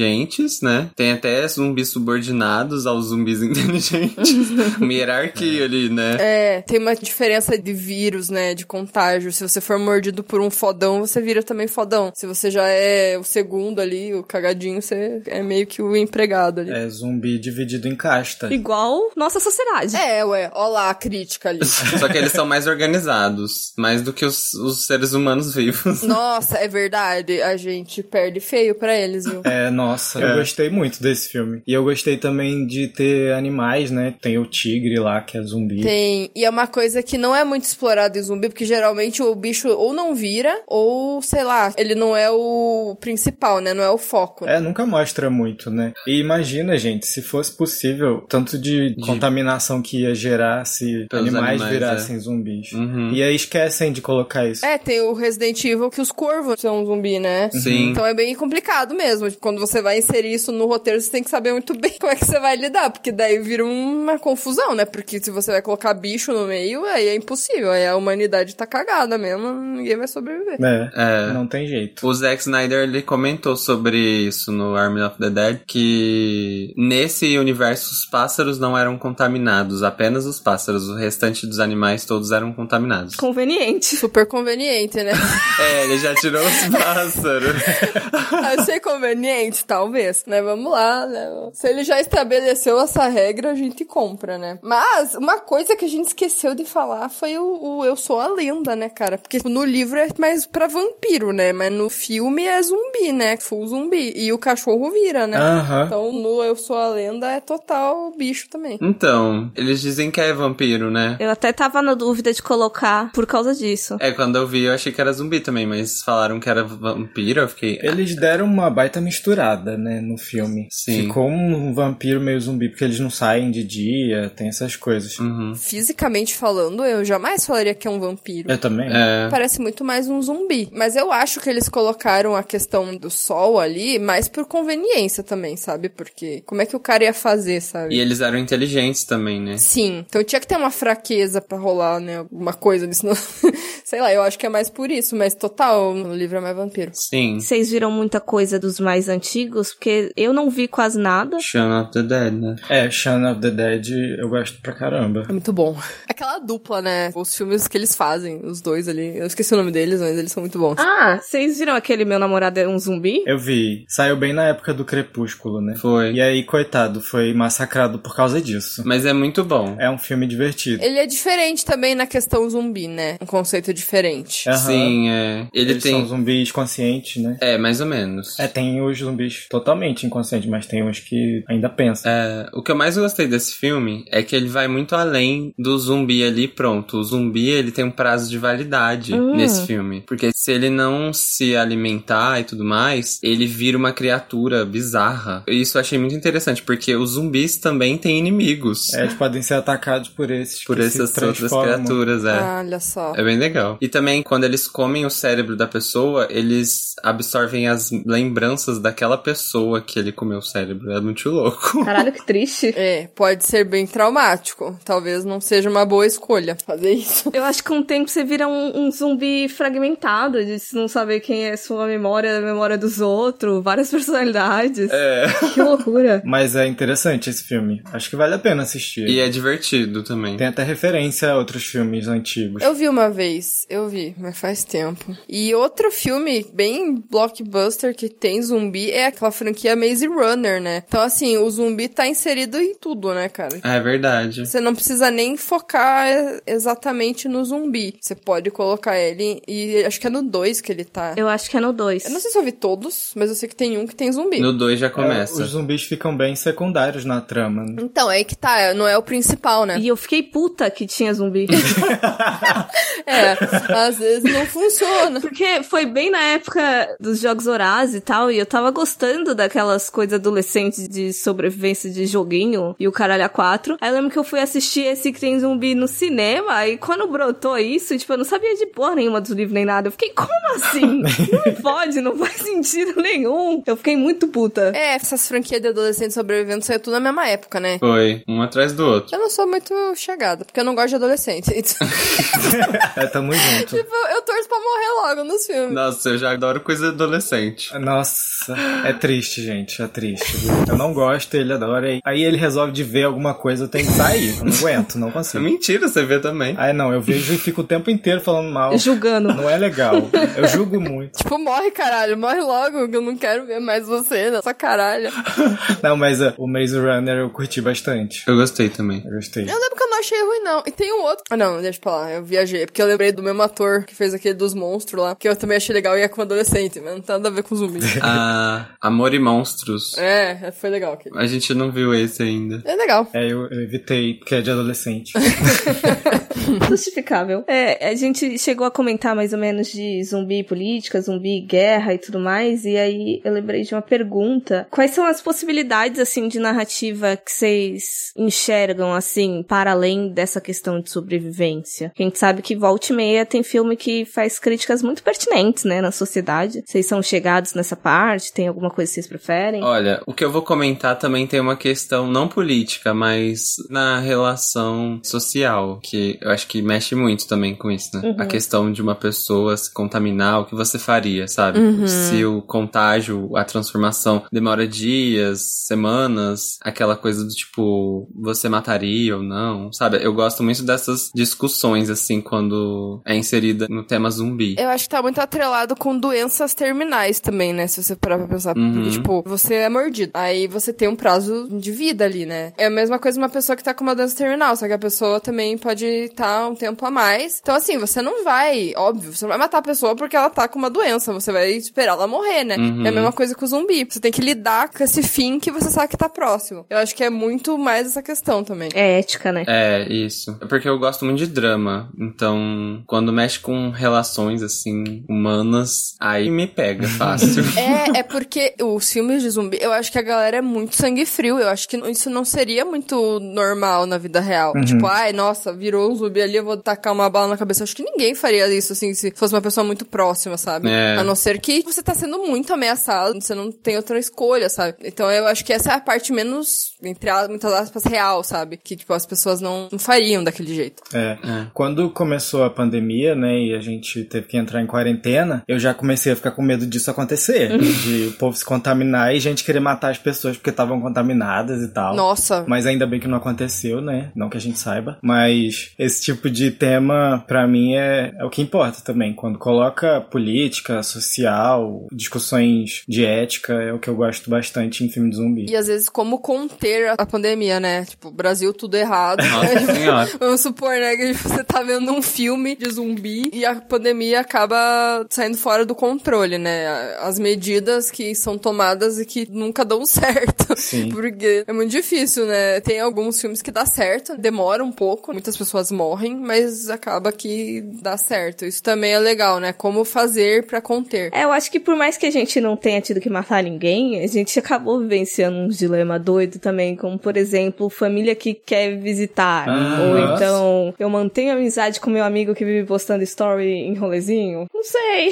né? Tem até zumbis subordinados aos zumbis inteligentes. uma hierarquia ali, né? É, tem uma diferença de vírus, né? De contágio. Se você for mordido por um fodão, você vira também fodão. Se você já é o segundo ali, o cagadinho, você é meio que o empregado ali. É zumbi dividido em casta. Igual nossa sociedade. É, ué, ó lá a crítica ali. Só que eles são mais organizados. Mais do que os, os seres humanos vivos. Nossa, é verdade. A gente perde feio pra eles, viu? É, nossa, eu gostei muito desse filme. E eu gostei também de ter animais, né? Tem o tigre lá, que é zumbi. Tem. E é uma coisa que não é muito explorada em zumbi, porque geralmente o bicho ou não vira, ou, sei lá, ele não é o principal, né? Não é o foco. É, nunca mostra muito, né? E imagina, gente, se fosse possível, tanto de, De- contaminação que ia gerar se Pelos animais, animais, virassem zumbis. Uhum. E aí esquecem de colocar isso. É, tem o Resident Evil que os corvos são zumbi, né? Sim. Então é bem complicado mesmo. Quando você vai inserir isso no roteiro, você tem que saber muito bem como é que você vai lidar, porque daí vira uma confusão, né? Porque se você vai colocar bicho no meio, aí é impossível. Aí a humanidade tá cagada mesmo, ninguém vai sobreviver. É, É. não tem jeito. O Zack Snyder ele comentou sobre isso no Army of the Dead que nesse universo os pássaros não eram contaminados, apenas os pássaros, o restante dos animais todos eram contaminados. Conveniente. Super conveniente, né? É, ele já tirou os pássaros. Achei conveniente, talvez, né? Vamos lá, né? Se ele já estabeleceu essa regra, a gente compra, né? Mas uma coisa que a gente esqueceu de falar foi o, o Eu Sou a Lenda, né, cara? Porque no livro é mais pra vampiro, né? Mas no filme é zumbi, né? Full zumbi. E o cachorro vira, né? Aham. Então no Eu Sou a Lenda é total bicho também. Então, eles dizem que é vampiro, né? Eu até tava na dúvida de colocar por causa disso. É, quando eu vi eu achei que era zumbi também, mas falaram que era vampiro, eu fiquei... Eles deram uma baita misturada, né, no filme. Sim. Ficou um vampiro meio zumbi, porque eles não saem de dia, tem essas coisas. Uhum. Fisicamente falando, eu jamais falaria que é um vampiro. Eu também. É, Parece muito mais um zumbi. Mas eu acho que eles colocaram a questão do sol ali mais por conveniência também, sabe? Porque como é que o cara ia fazer, sabe? e eles eram inteligentes também, né? Sim. Então tinha que ter uma fraqueza pra rolar, né? Alguma coisa senão... Sei lá, eu acho que é mais por isso. Mas total, o livro é mais vampiro. Sim. Vocês viram muita coisa dos mais antigos? Porque eu não vi quase nada. Shaun of the Dead, né? É, Shaun of the Dead eu gosto pra caramba. É muito bom. Aquela dupla, né? Os filmes que eles fazem, os dois ali. Eu esqueci o nome deles, mas eles são muito bons. Ah, vocês viram aquele Meu Namorado é um Zumbi? Eu vi. Saiu bem na época do Crepúsculo, né? Foi. E aí, coitado, foi massacrado por causa disso. Mas é muito bom. É um filme divertido. Ele é diferente também na questão zumbi, né? Um conceito diferente. Aham. Sim, é. Ele Eles tem. são zumbis conscientes, né? É, mais ou menos. É, tem os zumbis totalmente inconscientes, mas tem uns que ainda pensam. É, o que eu mais gostei desse filme é que ele vai muito além do zumbi ali, pronto. O zumbi, ele tem um prazo de validade Hum. nesse filme. Porque se ele não se alimentar e tudo mais, ele vira uma criatura bizarra. Isso eu achei muito interessante, porque os zumbis também têm inimigos. É, eles podem ser atacados por esses Por que essas se outras criaturas, é. Ah, olha só. É bem legal. E também, quando eles comem o cérebro da pessoa, eles absorvem as lembranças daquela pessoa que ele comeu o cérebro. É muito louco. Caralho, que triste. É, pode ser bem traumático. Talvez não seja uma boa escolha fazer isso. Eu acho que com o tempo você vira um, um zumbi fragmentado, de não saber quem é sua memória, a memória dos outros, várias personalidades. É. Que loucura. Mas é interessante esse filme. Acho que vale a pena assistir. E é divertido também. Tem até referência a outros filmes antigos. Eu vi uma vez. Eu vi, mas faz tempo. E outro filme bem blockbuster que tem zumbi é aquela franquia Maze Runner, né? Então, assim, o zumbi tá inserido em tudo, né, cara? É verdade. Você não precisa nem focar exatamente no zumbi. Você pode colocar ele e acho que é no 2 que ele tá. Eu acho que é no 2. Eu não sei se eu vi todos, mas eu sei que tem um que tem zumbi. No 2 já começa. É, os zumbis ficam bem secundários na trama. né? Então, é aí que tá, não é o principal, né? E eu fiquei puta que tinha zumbi. É, às vezes não funciona. Porque foi bem na época dos jogos Horazes e tal, e eu tava gostando daquelas coisas adolescentes de sobrevivência de joguinho e o caralho a quatro. Aí eu lembro que eu fui assistir esse que tem zumbi no cinema, e quando brotou isso, tipo, eu não sabia de porra nenhuma dos livros nem nada. Eu fiquei, como assim? Não pode, não faz sentido nenhum. Eu fiquei muito puta. É, essas franquias de adolescentes sobrevivendo saiu tudo na mesma época, né? Foi, um atrás do outro. Eu não sou muito chegada, porque eu não gosto de adolescente. Então, É, tamo junto. tipo, eu torço pra morrer logo nos filmes. Nossa, eu já adoro coisa adolescente. Nossa, é triste, gente, é triste. Eu não gosto, ele adora. e Aí ele resolve de ver alguma coisa, eu tenho que sair. Eu não aguento, não É consigo. mentira, você vê também. Aí não, eu vejo e fico o tempo inteiro falando mal. Julgando. Não é legal. Eu julgo muito. Tipo, morre, caralho, morre logo, que eu não quero ver mais você, nessa caralho. Não, mas uh, o Maze Runner eu curti bastante. Eu gostei também. Eu gostei. Eu lembro que eu não achei ruim, não. E tem um outro. Ah, não, deixa pra lá. Eu viajei. Porque eu lembrei do mesmo ator que fez aquele dos monstros lá. Que eu também achei legal e é com adolescente, mas não tem nada a ver com zumbi. Ah, Amor e Monstros. é, foi legal aquele. A gente não viu esse ainda. É legal. É, eu, eu evitei, porque é de adolescente. Justificável. É, a gente chegou a comentar mais ou menos de zumbi política, zumbi guerra e tudo mais, e aí eu lembrei de uma pergunta. Quais são as possibilidades, assim, de narrativa que vocês enxergam, assim, para além dessa questão de sobrevivência? A gente sabe que volta e meia tem filme que faz críticas muito pertinentes, né, na sociedade. Vocês são chegados nessa parte? Tem alguma coisa que vocês preferem? Olha, o que eu vou comentar também tem uma questão não política, mas na relação social, que eu acho que mexe muito também com isso, né? A questão de uma pessoa se contaminar, o que você faria, sabe? Se o contágio, a transformação demora dias, semanas, aquela coisa do tipo, você mataria ou não, sabe? Eu gosto muito dessas discussões, assim, quando é inserida no tema zumbi. Eu acho que tá muito atrelado com doenças terminais também, né? Se você parar pra pensar. Uhum. Porque, tipo, você é mordido. Aí você tem um prazo de vida ali, né? É a mesma coisa uma pessoa que tá com uma doença terminal, só que a pessoa também pode estar um tempo a mais. Então, assim, você não vai, óbvio, você não vai matar a pessoa porque ela tá com uma doença. Você vai esperar ela morrer, né? Uhum. É a mesma coisa com o zumbi. Você tem que lidar com esse fim que você sabe que tá próximo. Eu acho que é muito mais essa questão também. É ética, né? É, isso. É porque eu gosto muito de drama. Então, quando mexe com relações, assim, humanas, aí me pega fácil. É, é porque os filmes de zumbi, eu acho que a galera é muito sangue frio. Eu acho que isso não seria muito normal na vida real. Tipo, ai, nossa, virou um zumbi ali, eu vou tacar uma bala na cabeça. Eu acho que ninguém faria isso, assim, se fosse uma pessoa muito próxima, sabe? É. A não ser que você tá sendo muito ameaçado, você não tem outra escolha, sabe? Então eu acho que essa é a parte menos, entre as- muitas aspas, real, sabe? Que, tipo, as pessoas não, não fariam daquele jeito. É. É. Quando começou a pandemia, né, e a gente teve que entrar em quarentena, eu já comecei a ficar com medo disso acontecer. de o povo se contaminar e gente querer matar as pessoas porque estavam contaminadas e tal. Nossa. Mas ainda bem que não aconteceu, né? Não que a gente saiba. Mas esse tipo de tema, pra mim, é, é o que importa também. Quando coloca política, social, discussões de ética, é o que eu gosto bastante em filme de zumbi. E às vezes, como a pandemia, né? Tipo, Brasil tudo errado. Nossa senhora. Vamos supor, né, que você tá vendo um filme de zumbi e a pandemia acaba saindo fora do controle, né? As medidas que são tomadas e que nunca dão certo. Sim. Porque é muito difícil, né? Tem alguns filmes que dá certo, demora um pouco, muitas pessoas morrem, mas acaba que dá certo. Isso também é legal, né? Como fazer pra conter. É, eu acho que por mais que a gente não tenha tido que matar ninguém, a gente acabou vivenciando uns dilema doido também, como por exemplo, família que quer visitar. Ah, ou nossa. então, eu mantenho amizade com meu amigo que vive postando story em rolezinho. Não sei.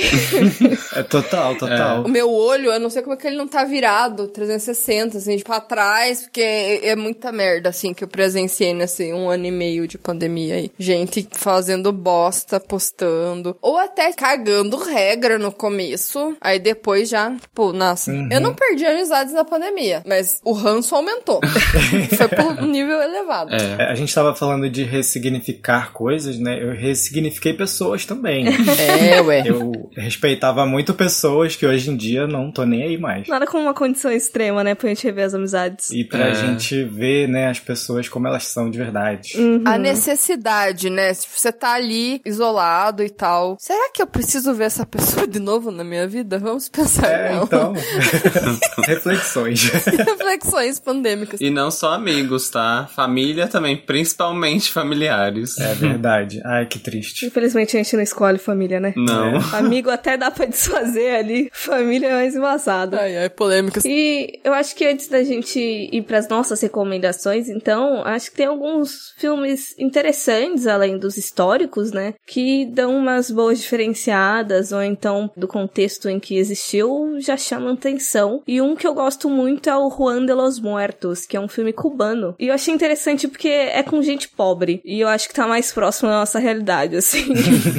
É total, total. O meu olho, eu não sei como é que ele não tá virado 360, assim, tipo, atrás, porque é, é muita merda, assim, que eu presenciei nesse um ano e meio de pandemia aí. Gente fazendo bosta, postando, ou até cagando regra no começo, aí depois já, pô, nossa. Eu não perdi amizades na pandemia, mas o ranço aumentou. Foi por um nível elevado. É. É, A gente tava falando de ressignificar coisas, né? Eu signifiquei pessoas também. É, ué. Eu respeitava muito pessoas que hoje em dia não tô nem aí mais. Nada como uma condição extrema, né? Pra gente rever as amizades. E pra É. gente ver, né, as pessoas como elas são de verdade. Uhum. A necessidade, né? Se você tá ali isolado e tal. Será que eu preciso ver essa pessoa de novo na minha vida? Vamos pensar. É, não. então. Reflexões. Reflexões pandêmicas. E não só amigos, tá? Família também, principalmente familiares. É verdade. Ai, que triste. Infelizmente a gente não escolhe família, né? Não. Amigo até dá pra desfazer ali. Família é mais embaçada. Ai, ai, polêmicas. E eu acho que antes da gente ir pras nossas recomendações, então, acho que tem alguns filmes interessantes, além dos históricos, né? Que dão umas boas diferenciadas, ou então do contexto em que existiu, já chamam atenção. E um que eu gosto muito é o Juan de los Muertos, que é um filme cubano. E eu achei interessante porque é com gente pobre. E eu acho que tá mais próximo da nossa realidade, assim.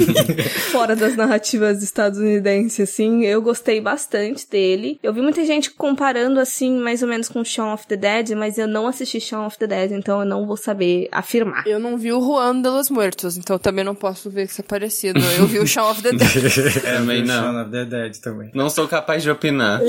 Fora das narrativas estadunidenses, assim. Eu gostei bastante dele. Eu vi muita gente comparando, assim, mais ou menos com Shaun of the Dead, mas eu não assisti Shaun of the Dead, então eu não vou saber afirmar. Eu não vi o Juan de los Muertos, então também não posso ver que isso é parecido. Eu vi o Shaun of the Dead. Também não. Shaun of the Dead também. Não sou capaz de opinar.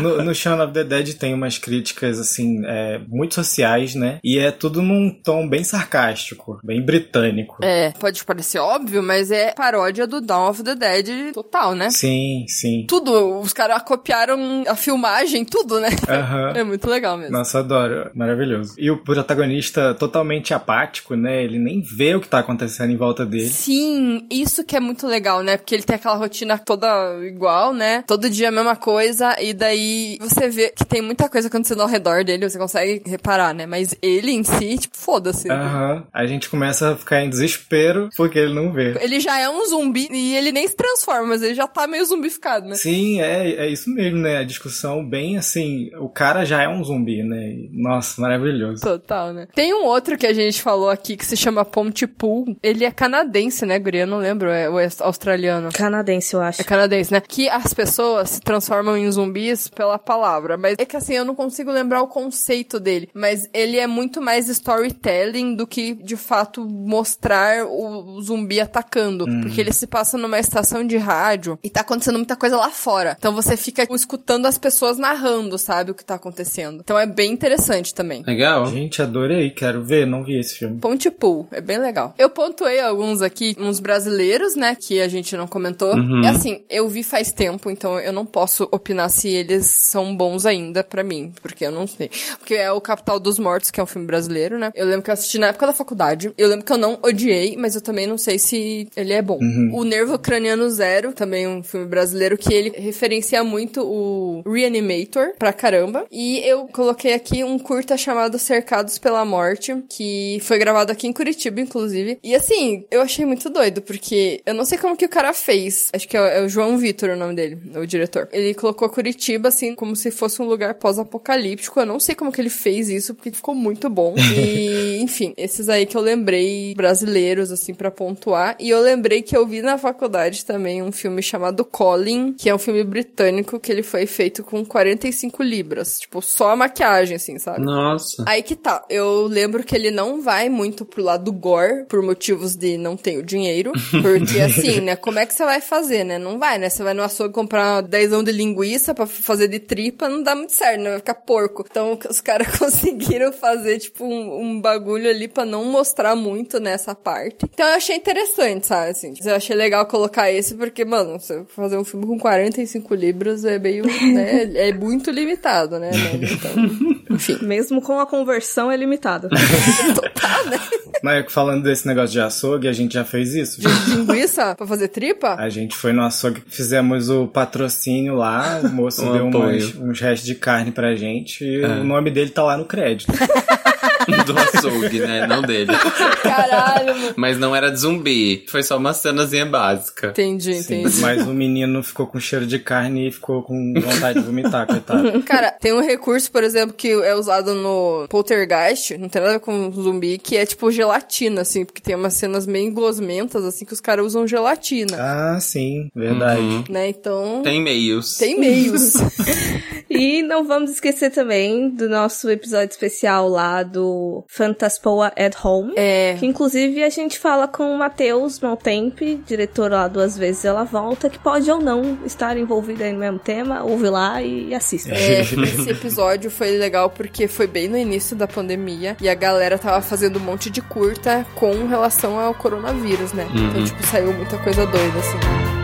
No, no Shaun of the Dead tem umas críticas, assim, é, muito sociais, né? E é tudo num tom bem sarcástico, bem britânico. É, pode parecer óbvio, mas é paródia do Dawn of the Dead total, né? Sim, sim. Tudo, os caras copiaram a filmagem, tudo, né? Aham. É muito legal mesmo. Nossa, adoro. Maravilhoso. E o protagonista totalmente apático, né? Ele nem vê o que tá acontecendo em volta dele. Sim, isso que é muito legal, né? Porque ele tem aquela rotina toda igual, né? Todo dia a mesma coisa, e daí você vê que tem muita coisa acontecendo ao redor dele, você consegue reparar, né? Mas ele em si, tipo, foda-se. Aham. A gente começa a ficar em desespero porque ele não vê. Ele já é um zumbi e ele nem se transforma, mas ele já tá meio zumbificado, né? Sim, é, é isso mesmo, né? A discussão bem assim. O cara já é um zumbi, né? E, Nossa, maravilhoso. Total, né? Tem um outro que a gente falou aqui que se chama Pontypool. Ele é canadense, né, guria? Eu não lembro, é, ou é australiano. Canadense, eu acho. É canadense, né? Que as pessoas se transformam em zumbis pela palavra. Mas é que assim, eu não consigo lembrar o conceito dele. Mas ele é muito mais storytelling do que, de fato, mostrar o, zumbi atacando. Porque ele se passa numa estação de rádio e tá acontecendo muita coisa lá fora. Então você fica escutando as pessoas narrando, sabe, o que tá acontecendo. Então é bem interessante também. Legal. Gente, adorei, quero ver, não vi esse filme. Pontypool, é bem legal. Eu pontuei alguns aqui, uns brasileiros, né, que a gente não comentou. Uhum. E assim, eu vi faz tempo, então eu não posso opinar se eles são bons ainda pra mim, porque eu não sei. Porque é o Capital dos Mortos, que é um filme brasileiro, né? Eu lembro que eu assisti na época da faculdade. Eu lembro que eu não odiei, mas eu também não sei se ele é bom. O Nervo Craniano Zero, também um filme brasileiro, que ele referencia muito o Reanimator pra caramba. E eu coloquei aqui um curta chamado Cercados pela Morte, que foi gravado aqui em Curitiba, inclusive. E assim, eu achei muito doido, porque eu não sei como que o cara fez. Acho que é o, é o João Vitor o nome dele, o diretor. Ele colocou Curitiba, assim, como se fosse um lugar pós-apocalíptico. Eu não sei como que ele fez isso, porque ficou muito bom. E, enfim, esses aí que eu lembrei brasileiros, assim, pra pontuar. E eu lembrei que eu vi na faculdade também um filme chamado Colin, que é um filme britânico que ele foi feito com 45 libras. Tipo, só a maquiagem, assim, sabe? Nossa. Aí que tá. Eu lembro que ele não vai muito pro lado gore, por motivos de não tenho dinheiro. Porque assim, né? Como é que você vai fazer, né? Não vai, né? Você vai no açougue comprar dezão de linguiça pra fazer de tripa, não dá muito certo, né? Vai ficar porco. Então os caras conseguiram fazer, tipo, um, um bagulho ali pra não mostrar muito nessa parte. Então eu achei interessante, sabe? Assim, eu achei legal colocar esse, porque, mano, você fazer um filme com 45 libras é meio, né? É muito limitado, né? Então, enfim. Mesmo com a conversão é limitado. Mas falando desse negócio de açougue, a gente já fez isso. gente. Linguiça pra fazer tripa? A gente foi no açougue, fizemos o patrocínio lá, o moço Um deu umas- uns restos de carne pra gente e. o nome dele tá lá no crédito. Do açougue, né? Não dele. Caralho, mano. Mas não era de zumbi. Foi só uma cenazinha básica. Entendi, Sim, entendi. mas o menino ficou com cheiro de carne e ficou com vontade de vomitar, coitado. Cara, tem um recurso, por exemplo, que é usado no Poltergeist, não tem nada a ver com zumbi, que é tipo gelatina, assim, porque tem umas cenas meio gosmentas, assim, que os caras usam gelatina, Ah, sim, verdade. Uhum. né? Então. Tem meios. Tem meios. E não vamos esquecer também do nosso episódio especial lá do o Fantaspoa at Home. É. Que inclusive a gente fala com o Matheus Maltempe, diretor lá duas vezes ela volta, que pode ou não estar envolvido aí no mesmo tema, ouve lá e assista. É, esse episódio foi legal porque foi bem no início da pandemia e a galera tava fazendo um monte de curta com relação ao coronavírus, né? Então, tipo, saiu muita coisa doida, assim.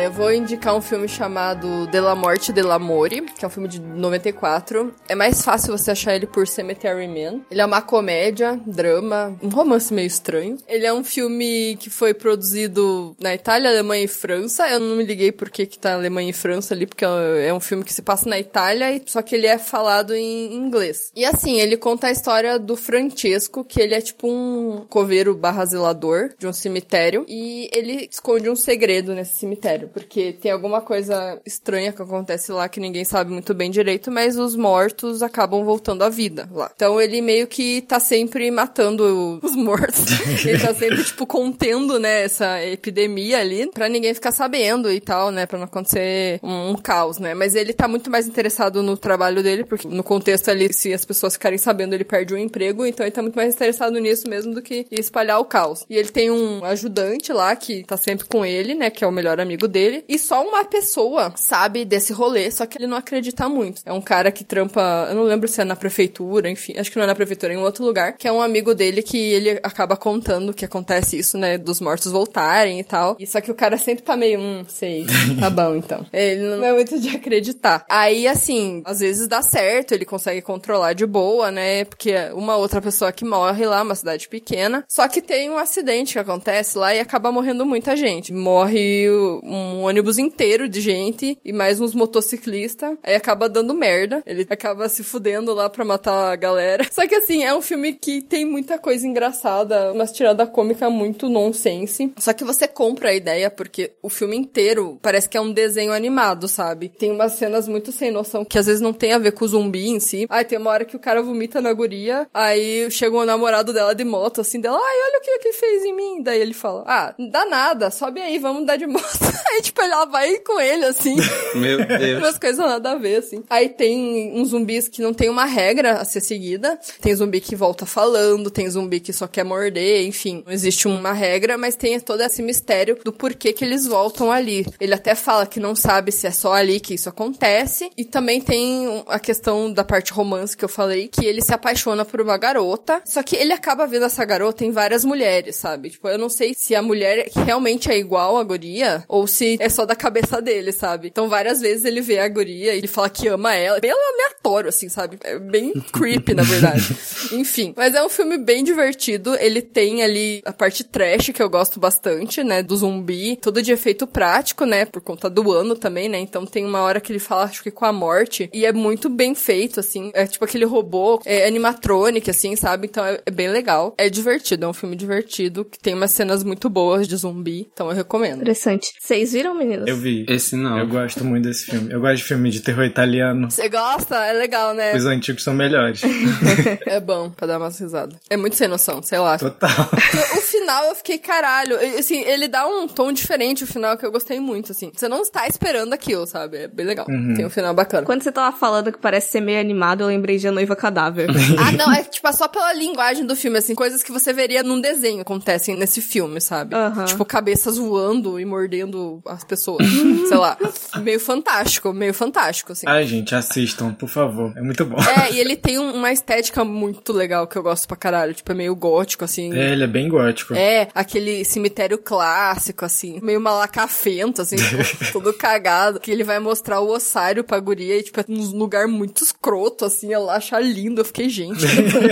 É, eu vou indicar um filme chamado Della Morte dell'Amore, que é um filme de 94. É mais fácil você achar ele por Cemetery Man. Ele é uma comédia, drama, um romance meio estranho. Ele é um filme que foi produzido na Itália, Alemanha e França. Eu não me liguei por que que tá Alemanha e França ali, porque é um filme que se passa na Itália, só que ele é falado em inglês. E assim, ele conta a história do Francesco, que ele é tipo um coveiro barra zelador de um cemitério, e ele esconde um segredo nesse cemitério porque tem alguma coisa estranha que acontece lá que ninguém sabe muito bem direito, mas os mortos acabam voltando à vida lá. Então ele meio que tá sempre matando os mortos. ele tá sempre, tipo, contendo, né, essa epidemia ali, pra ninguém ficar sabendo e tal, né, pra não acontecer um, um caos, né. Mas ele tá muito mais interessado no trabalho dele, porque no contexto ali, se as pessoas ficarem sabendo, ele perde o emprego, então ele tá muito mais interessado nisso mesmo do que espalhar o caos. E ele tem um ajudante lá que tá sempre com ele, né, que é o melhor amigo amigo dele, e só uma pessoa sabe desse rolê, só que ele não acredita muito. É um cara que trampa, eu não lembro se é na prefeitura, enfim, acho que não é na prefeitura, é em outro lugar, que é um amigo dele que ele acaba contando que acontece isso, né, dos mortos voltarem e tal. E só que o cara sempre tá meio, hum, sei, tá bom então. Ele não é muito de acreditar. Aí, assim, às vezes dá certo, ele consegue controlar de boa, né, porque uma outra pessoa que morre lá, uma cidade pequena, só que tem um acidente que acontece lá e acaba morrendo muita gente. Morre um ônibus inteiro de gente e mais uns motociclistas. Aí acaba dando merda. Ele acaba se fudendo lá pra matar a galera. Só que assim, é um filme que tem muita coisa engraçada, umas tirada cômica muito nonsense. Só que você compra a ideia porque o filme inteiro parece que é um desenho animado, sabe? Tem umas cenas muito sem noção que às vezes não tem a ver com o zumbi em si. Aí tem uma hora que o cara vomita na guria, aí chega o namorado dela de moto, assim, dela, ai, olha o que ele fez em mim. Daí ele fala, ah, dá nada, sobe aí, vamos dar de moto. Aí, tipo, ela vai com ele, assim. Meu Deus. Umas coisas nada a ver, assim. Aí tem uns zumbis que não tem uma regra a ser seguida. Tem zumbi que volta falando, tem zumbi que só quer morder, enfim. Não existe uma regra, mas tem todo esse mistério do porquê que eles voltam ali. Ele até fala que não sabe se é só ali que isso acontece. E também tem a questão da parte romance que eu falei, que ele se apaixona por uma garota. Só que ele acaba vendo essa garota em várias mulheres, sabe? Tipo, eu não sei se a mulher realmente é igual à guria, ou se é só da cabeça dele, sabe? Então várias vezes ele vê a guria e ele fala que ama ela. Bem aleatório, assim, sabe? É bem creepy, na verdade. Enfim. Mas é um filme bem divertido. Ele tem ali a parte trash, que eu gosto bastante, né? Do zumbi. Tudo de efeito prático, né? Por conta do ano também, né? Então tem uma hora que ele fala, acho que com a morte. E é muito bem feito, assim. É tipo aquele robô é animatronic, assim, sabe? Então é, é bem legal. É divertido. É um filme divertido. Que tem umas cenas muito boas de zumbi. Então eu recomendo. Interessante. Vocês viram, meninos? Eu vi. Esse não. Eu gosto muito desse filme. Eu gosto de filme de terror italiano. Você gosta? É legal, né? Os antigos são melhores. é bom pra dar umas risadas. É muito sem noção, sei lá. Total. O final eu fiquei, caralho. Assim, ele dá um tom diferente o final que eu gostei muito, assim. Você não está esperando aquilo, sabe? É bem legal. Uhum. Tem um final bacana. Quando você tava falando que parece ser meio animado, eu lembrei de A Noiva Cadáver. ah, não, é tipo só pela linguagem do filme, assim, coisas que você veria num desenho acontecem nesse filme, sabe? Uhum. Tipo, cabeças voando e mordendo as pessoas. sei lá. Meio fantástico, meio fantástico, assim. Ai, gente, assistam, por favor. É muito bom. É, e ele tem um- uma estética muito legal que eu gosto pra caralho. Tipo, é meio gótico, assim. É, ele é bem gótico. É, aquele cemitério clássico, assim, meio malacafento, assim, tipo, todo cagado, que ele vai mostrar o ossário pra guria e, tipo, é um lugar muito escroto, assim, ela acha lindo. Eu fiquei, gente,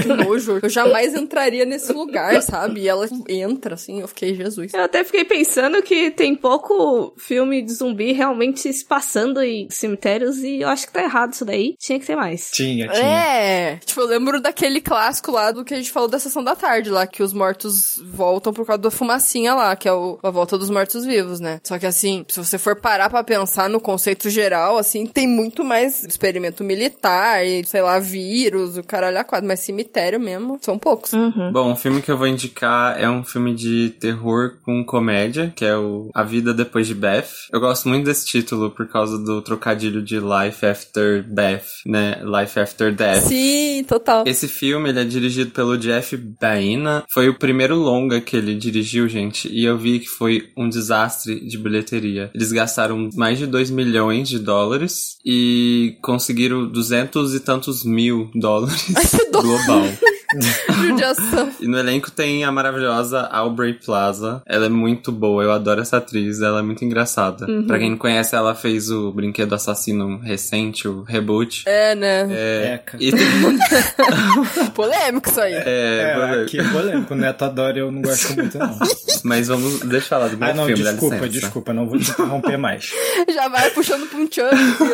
que nojo. Eu jamais entraria nesse lugar, sabe? E ela entra, assim, eu fiquei, Jesus. Eu até fiquei pensando que tem pouco filme de zumbi realmente se passando em cemitérios e eu acho que tá errado isso daí. Tinha que ter mais. Tinha, tinha. É, tipo, eu lembro daquele clássico lá do que a gente falou da sessão da tarde lá, que os mortos voltam por causa da fumacinha lá, que é o, a volta dos mortos-vivos, né? Só que assim, se você for parar pra pensar no conceito geral, assim, tem muito mais experimento militar e, sei lá, vírus, o caralho a quadro, mas cemitério mesmo, são poucos. Uhum. Bom, o filme que eu vou indicar é um filme de terror com comédia, que é o A Vida Depois de Beth. Eu gosto muito desse título por causa do trocadilho de Life After Beth, né? Life After Death. Sim, total. Esse filme, ele é dirigido pelo Jeff Baena. Foi o primeiro longa que ele dirigiu, gente, e eu vi que foi um desastre de bilheteria. Eles gastaram mais de 2 milhões de dólares e conseguiram duzentos e tantos mil dólares global. Judiação. E no elenco tem a maravilhosa Aubrey Plaza. Ela é muito boa, eu adoro essa atriz, ela é muito engraçada. Pra quem não conhece, ela fez o Brinquedo Assassino recente, o reboot. É, né? É, Eca. e tem, Polêmico isso aí. é, É, polêmico. aqui é polêmico. O Neto adora eu não gosto muito, não. mas vamos, deixa eu falar do meu Ah, não, filme, desculpa, desculpa, não vou te interromper mais. Já vai puxando pra um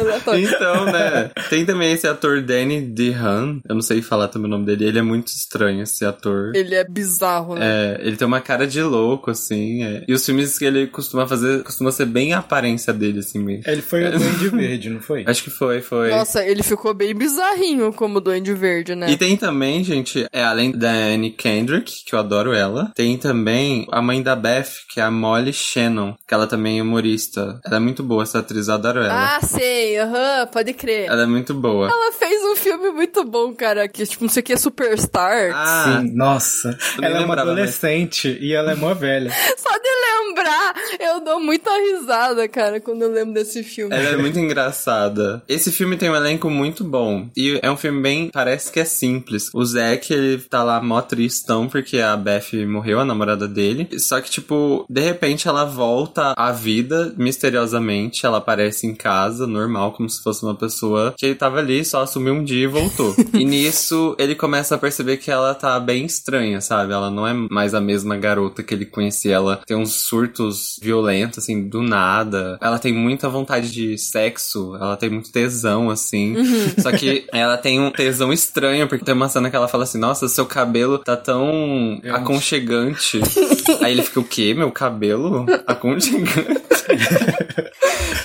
aleatório. Então, né? Tem também esse ator Danny DeHaan. Eu não sei falar também o nome dele. Ele é muito estranho, esse ator. Ele é bizarro, né? É, ele tem uma cara de louco, assim. é. E os filmes que ele costuma fazer, costuma ser bem a aparência dele, assim mesmo. Ele foi o Duende Verde, não foi? Acho que foi, foi. Nossa, ele ficou bem bizarrinho como Duende Verde, né? E tem também, gente, é, além da Anne Kendrick, que eu adoro ela, tem também a mãe da Beth, que é a Molly Shannon, que ela também é humorista. Ela é muito boa, essa atriz, eu adoro ela. Ah, sei, aham, pode crer. Ela é muito boa. Ela fez um filme muito bom, cara, que tipo, não sei o que, é Superstar. Ah, Sim, nossa. Ela é uma adolescente e ela é mó velha. Só de lembrar, eu dou muita risada, cara, quando eu lembro desse filme. Ela é muito engraçada. Esse filme tem um elenco muito bom. E é um filme bem. Parece que é simples. O Zack, ele tá lá mó tristão porque a Beth morreu, a namorada dele. Só que, tipo, de repente ela volta à vida misteriosamente. Ela aparece em casa, normal, como se fosse uma pessoa que tava ali, só assumiu um dia e voltou. e nisso ele começa a perceber que ela tá bem estranha, sabe? Ela não é mais a mesma garota que ele conhecia. Ela tem uns surtos violentos, assim, do nada. Ela tem muita vontade de sexo, ela tem muito tesão, assim. Só que ela tem um tesão estranho, porque tem uma cena que ela fala assim: Nossa, seu cabelo tá tão aconchegante. Aí ele fica, o quê? Meu cabelo? Aconchegante?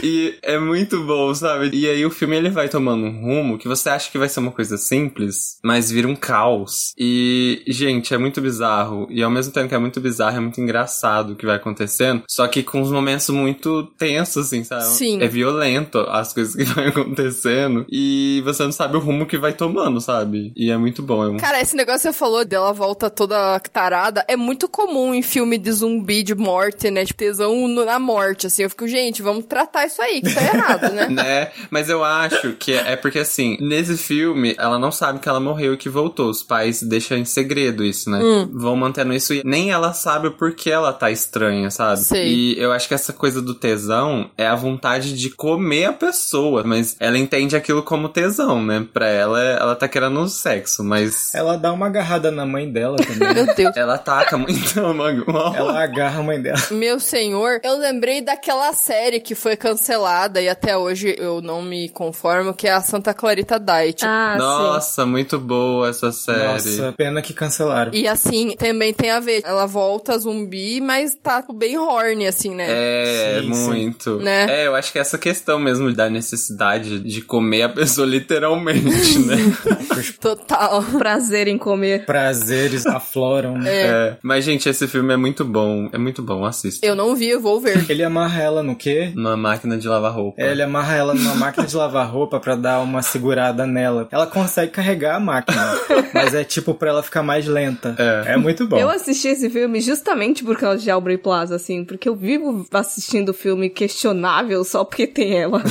E é muito bom, sabe? E aí o filme ele vai tomando um rumo que você acha que vai ser uma coisa simples, mas vira um caos. E, gente, é muito bizarro. E ao mesmo tempo que é muito bizarro, é muito engraçado o que vai acontecendo. Só que com uns momentos muito tensos, assim, sabe? Sim. É violento as coisas que vai acontecendo. E você não sabe o rumo que vai tomando, sabe? E é muito bom. É. Cara, esse negócio que você falou dela volta toda tarada é muito comum em filme de zumbi, de morte, né? Tipo, tesão na morte, assim. Eu fico, gente, vamos tratar isso aí, que tá errado, né? né? Mas eu acho que é porque assim, nesse filme, ela não sabe que ela morreu e que voltou. Os pais deixam em segredo isso, né? Hum. Vão mantendo isso e nem ela sabe o porquê ela tá estranha, sabe? Sei. E eu acho que essa coisa do tesão é a vontade de comer a pessoa, mas ela entende aquilo como tesão, né? Pra ela, ela tá querendo sexo, mas Ela dá uma agarrada na mãe dela também. Meu Deus. ela ataca muito a Magu. Ela agarra a mãe dela. Meu senhor, eu lembrei daquela série que foi cancelada e até hoje eu não me conformo, que é a Santa Clarita Diet. Ah, sim. Nossa, muito boa essa série. Nossa, pena que cancelaram. E assim, também tem a ver. Ela volta zumbi, mas tá bem horny, assim, né? É, Sim, sim. muito. Né? É, eu acho que essa questão mesmo da necessidade de comer a pessoa literalmente, né? Total. Prazer em comer. prazeres afloram. né? É. Mas, gente, esse filme é muito bom. É muito bom, assista. Eu não vi, eu vou ver. Ele amarra ela no quê? Numa máquina de lavar roupa. É, Ele amarra ela numa máquina de lavar roupa pra dar uma segurada nela. Ela consegue carregar a máquina, mas é tipo pra ela ficar mais lenta. É. É muito bom. Eu assisti esse filme justamente por causa de Aubrey Plaza, assim, porque eu vivo assistindo filme questionável só porque tem ela.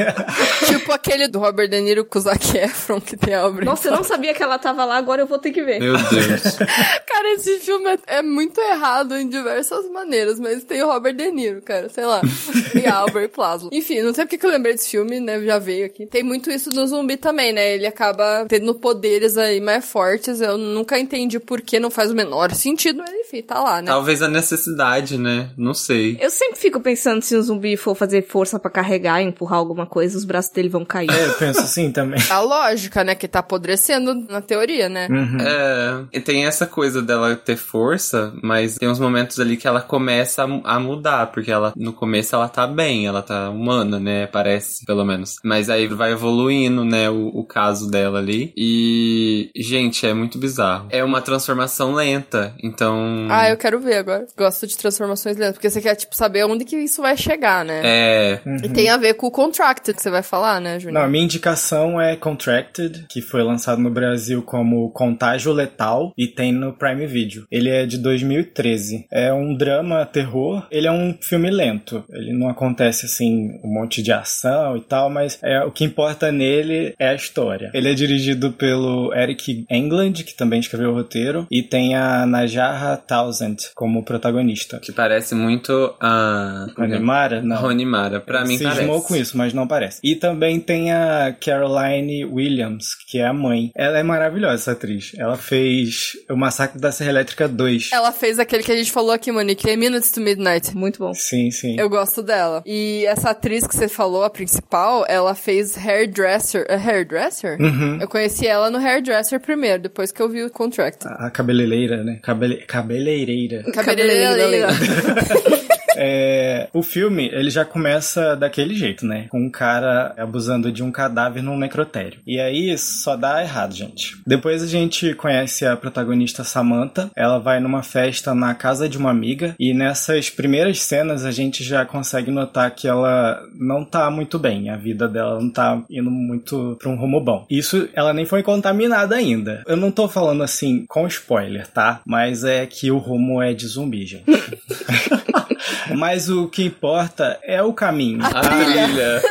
tipo aquele do Robert De Niro com o Zac Efron, que tem a obra. Nossa, eu não sabia que ela tava lá, agora eu vou ter que ver. Meu Deus. Cara, esse filme é, é muito errado em diversas maneiras, mas tem o Robert De Niro, cara. Sei lá. e Albert Plasma. Enfim, não sei porque que eu lembrei desse filme, né? Já veio aqui. Tem muito isso no zumbi também, né? Ele acaba tendo poderes aí mais fortes. Eu nunca entendi por que não faz o menor sentido, mas enfim, tá lá, né? Talvez a necessidade, né? Não sei. Eu sempre fico pensando se um zumbi for fazer força para carregar, empurrar alguma coisa, os braços dele vão cair. É, eu penso assim também. A lógica, né? Que tá apodrecendo na teoria, né? Uhum. É, e tem essa coisa dela ter força, mas tem uns momentos ali que ela começa a, a mudar, porque ela no começo ela tá bem, ela tá humana, né? Parece, pelo menos. Mas aí vai evoluindo, né? O, o caso dela ali. E, gente, é muito bizarro. É uma transformação lenta, então. Ah, eu quero ver agora. Gosto de transformações lentas, porque você quer, tipo, saber onde que isso vai chegar, né? É. E tem a ver com o Contracted que você vai falar, né, Não, Júnior? a minha indicação é Contracted, que foi lançado no Brasil como Contágio Letal e tem no Prime Video. Ele é de 2013. É um drama terror. Ele é um filme lento. Ele não acontece assim um monte de ação e tal, mas é o que importa nele é a história. Ele é dirigido pelo Eric England, que também escreveu o roteiro, e tem a Najarra Townsend como protagonista. Que parece muito a. Animara? Não. Rony Mara. Pra mim Cismou parece. com isso, mas não parece. E também tem a Caroline Williams, que é a mãe. Ela é maravilhosa, essa atriz. Ela fez o Massacre da Serra Elétrica 2. Ela fez aquele que a gente falou aqui, Monique, é Minutes to Midnight. Muito bom. Sim, sim. Eu gosto dela. E essa atriz que você falou, a principal, ela fez Hairdresser. É Hairdresser? Uhum. Eu conheci ela no Hairdresser primeiro, depois que eu vi o Contract. A a cabeleireira, né? Cabele... Cabeleireira. Cabeleireira. É, o filme, ele já começa daquele jeito, né? Com um cara abusando de um cadáver num necrotério. E aí só dá errado, gente. Depois a gente conhece a protagonista Samantha. Ela vai numa festa na casa de uma amiga. E nessas primeiras cenas a gente já consegue notar que ela não tá muito bem. A vida dela não tá indo muito pra um rumo bom. Isso, ela nem foi contaminada ainda. Eu não tô falando assim com spoiler, tá? Mas é que o rumo é de zumbi, gente. Mas o que importa é o caminho. A trilha.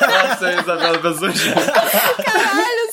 Nossa, Isabela Bezzucci. Caralho!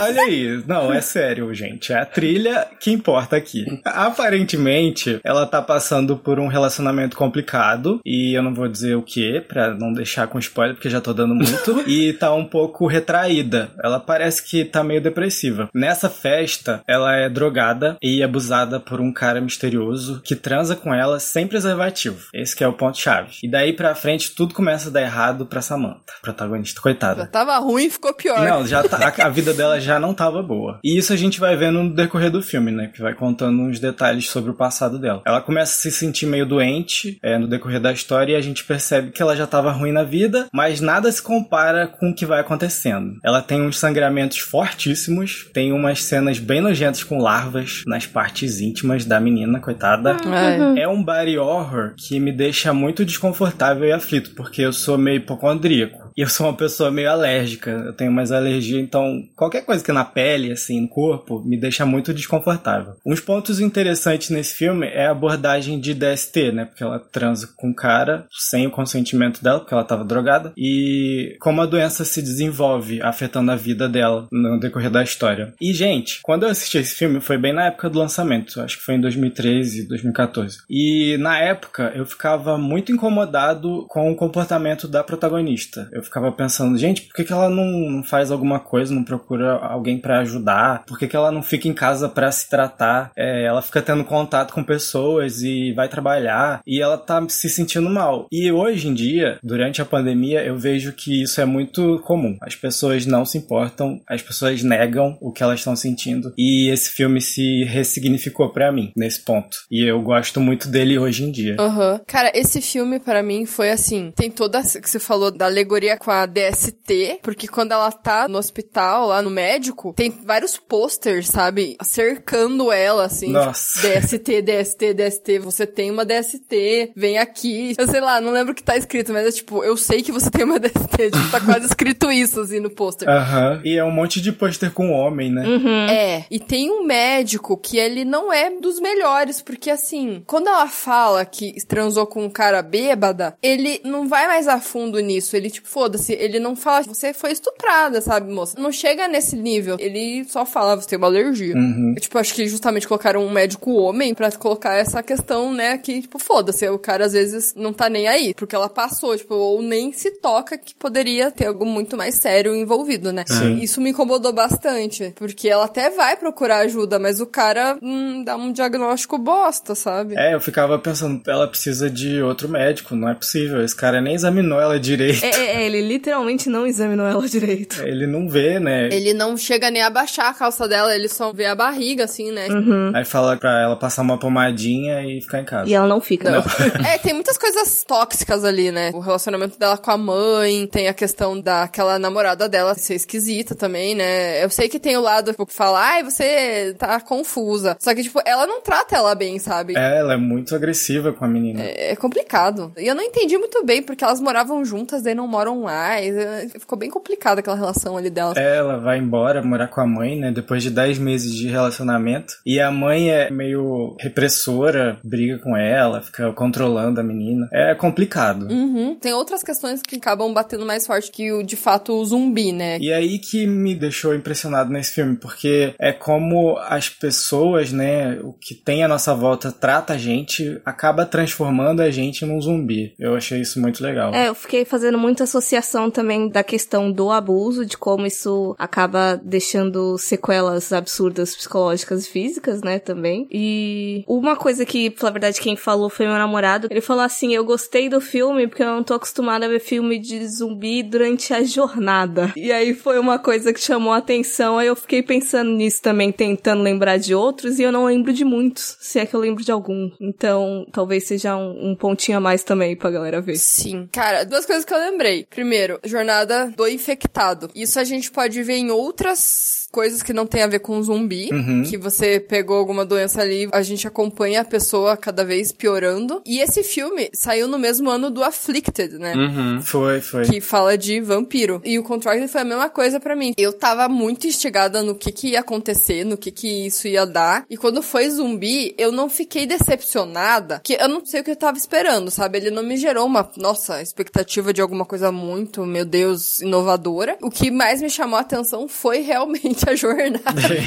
Olha aí, não, é sério, gente. É a trilha que importa aqui. Aparentemente, ela tá passando por um relacionamento complicado, e eu não vou dizer o que, pra não deixar com spoiler, porque já tô dando muito, e tá um pouco retraída. Ela parece que tá meio depressiva. Nessa festa, ela é drogada e abusada por um cara misterioso que transa com ela sem preservativo. Esse é o ponto-chave. E daí pra frente, tudo começa a dar errado pra Samantha, protagonista. Já Coitada. tava ruim, ficou pior. Não, já tá, a, a vida dela já não tava boa. E isso a gente vai vendo no decorrer do filme, né? Que vai contando uns detalhes sobre o passado dela. Ela começa a se sentir meio doente é, no decorrer da história e a gente percebe que ela já tava ruim na vida, mas nada se compara com o que vai acontecendo. Ela tem uns sangramentos fortíssimos, tem umas cenas bem nojentas com larvas nas partes íntimas da menina, coitada. Ai. É um body horror que me deixa muito desconfortável e aflito, porque eu sou meio hipocondríaco. E eu sou uma pessoa meio alérgica. Eu tenho mais alergia, então qualquer coisa que na pele, assim, no corpo, me deixa muito desconfortável. Uns pontos interessantes nesse filme é a abordagem de DST, né? Porque ela transa com o cara sem o consentimento dela, porque ela tava drogada. E como a doença se desenvolve, afetando a vida dela no decorrer da história. E, gente, quando eu assisti esse filme, foi bem na época do lançamento. Acho que foi em 2013, 2014. E na época eu ficava muito incomodado com o comportamento da protagonista. Eu ficava pensando, gente, por que, que ela não, faz alguma coisa, não procura alguém pra ajudar? Por que, que ela não fica em casa pra se tratar? É, ela fica tendo contato com pessoas e vai trabalhar e ela tá se sentindo mal. E hoje em dia, durante a pandemia, eu vejo que isso é muito comum. As pessoas não se importam, as pessoas negam o que elas estão sentindo. E esse filme se ressignificou pra mim nesse ponto. E eu gosto muito dele hoje em dia. Aham. Cara, esse filme pra mim foi assim, tem toda que você falou da alegoria com a DST, porque quando ela tá no hospital, lá no médico, tem vários posters, sabe, cercando ela, assim. Nossa. DST, DST, DST, você tem uma DST, vem aqui. Eu sei lá, não lembro o que tá escrito, mas é tipo, eu sei que você tem uma DST, tipo, tá quase escrito isso, assim, no pôster. Aham. E é um monte de pôster com homem, né? É, e tem um médico que ele não é dos melhores, porque assim, quando ela fala que transou com um cara bêbada, ele não vai mais a fundo nisso. Ele, tipo, foda-se. Ele não fala, você foi estuprada, sabe, moça? Não chega nesse nível. Ele só fala, você tem uma alergia. Uhum. Tipo, acho que justamente colocaram um médico homem pra colocar essa questão, né, que, tipo, foda-se. O cara às vezes não tá nem aí, porque ela passou, tipo, ou nem se toca que poderia ter algo muito mais sério envolvido, né? Sim. Isso me incomodou bastante, porque ela até vai procurar ajuda, mas o cara hum, dá um diagnóstico bosta, sabe? É, eu ficava pensando, ela precisa de outro médico, não é possível. Esse cara nem examinou ela direito. É, é, é, ele literalmente não examinou ela direito. Ele não vê, né? Ele não chega nem a baixar a calça dela, ele só vê a barriga, assim, né? Uhum. Aí fala pra ela passar uma pomadinha e ficar em casa. E ela não fica. Não. é, tem muitas coisas tóxicas ali, né? O relacionamento dela com a mãe, tem a questão daquela namorada dela ser esquisita também, né? Eu sei que tem o lado tipo, que fala, ai, você tá confusa. Só que, tipo, ela não trata ela bem, sabe? É, ela é muito agressiva com a menina. É, é complicado. E eu não entendi muito bem, porque elas moravam juntas, daí não moram mais. É, Ficou bem complicada aquela relação ali delas. É, Ela vai embora morar com a mãe, né? Depois de 10 meses de relacionamento. E a mãe é meio repressora, briga com ela, fica controlando a menina. É complicado. Uhum. Tem outras questões que acabam batendo mais forte que o, de fato, o zumbi, né? E aí que me deixou impressionado nesse filme, porque é como as pessoas, né, o que tem à nossa volta trata a gente, acaba transformando a gente num zumbi. Eu achei isso muito legal. É, eu fiquei fazendo muita associação também da questão do abuso, de como isso acaba deixando sequelas absurdas psicológicas e físicas, né, também. E uma coisa que, pela verdade, quem falou foi meu namorado. Ele falou assim: Eu gostei do filme porque eu não tô acostumada a ver filme de zumbi durante a jornada. E aí foi uma coisa que chamou a atenção. Aí eu fiquei pensando nisso também, tentando lembrar de outros, e eu não lembro de muitos, se é que eu lembro de algum. Então, talvez seja um, um pontinho a mais também pra galera ver. Sim. Cara, duas coisas que eu lembrei. Primeiro, jornada do infectado. Isso a gente pode ver em outras coisas que não tem a ver com zumbi, Uhum. que você pegou alguma doença ali, a gente acompanha a pessoa cada vez piorando. E esse filme saiu no mesmo ano do Afflicted, né? Uhum. Foi, foi. que fala de vampiro. E o Contract foi a mesma coisa pra mim. Eu tava muito instigada no que que ia acontecer, no que que isso ia dar. E quando foi zumbi, eu não fiquei decepcionada, que eu não sei o que eu tava esperando, sabe? Ele não me gerou uma, nossa, expectativa de alguma coisa muito, meu Deus, inovadora. O que mais me chamou a atenção foi realmente a jornada.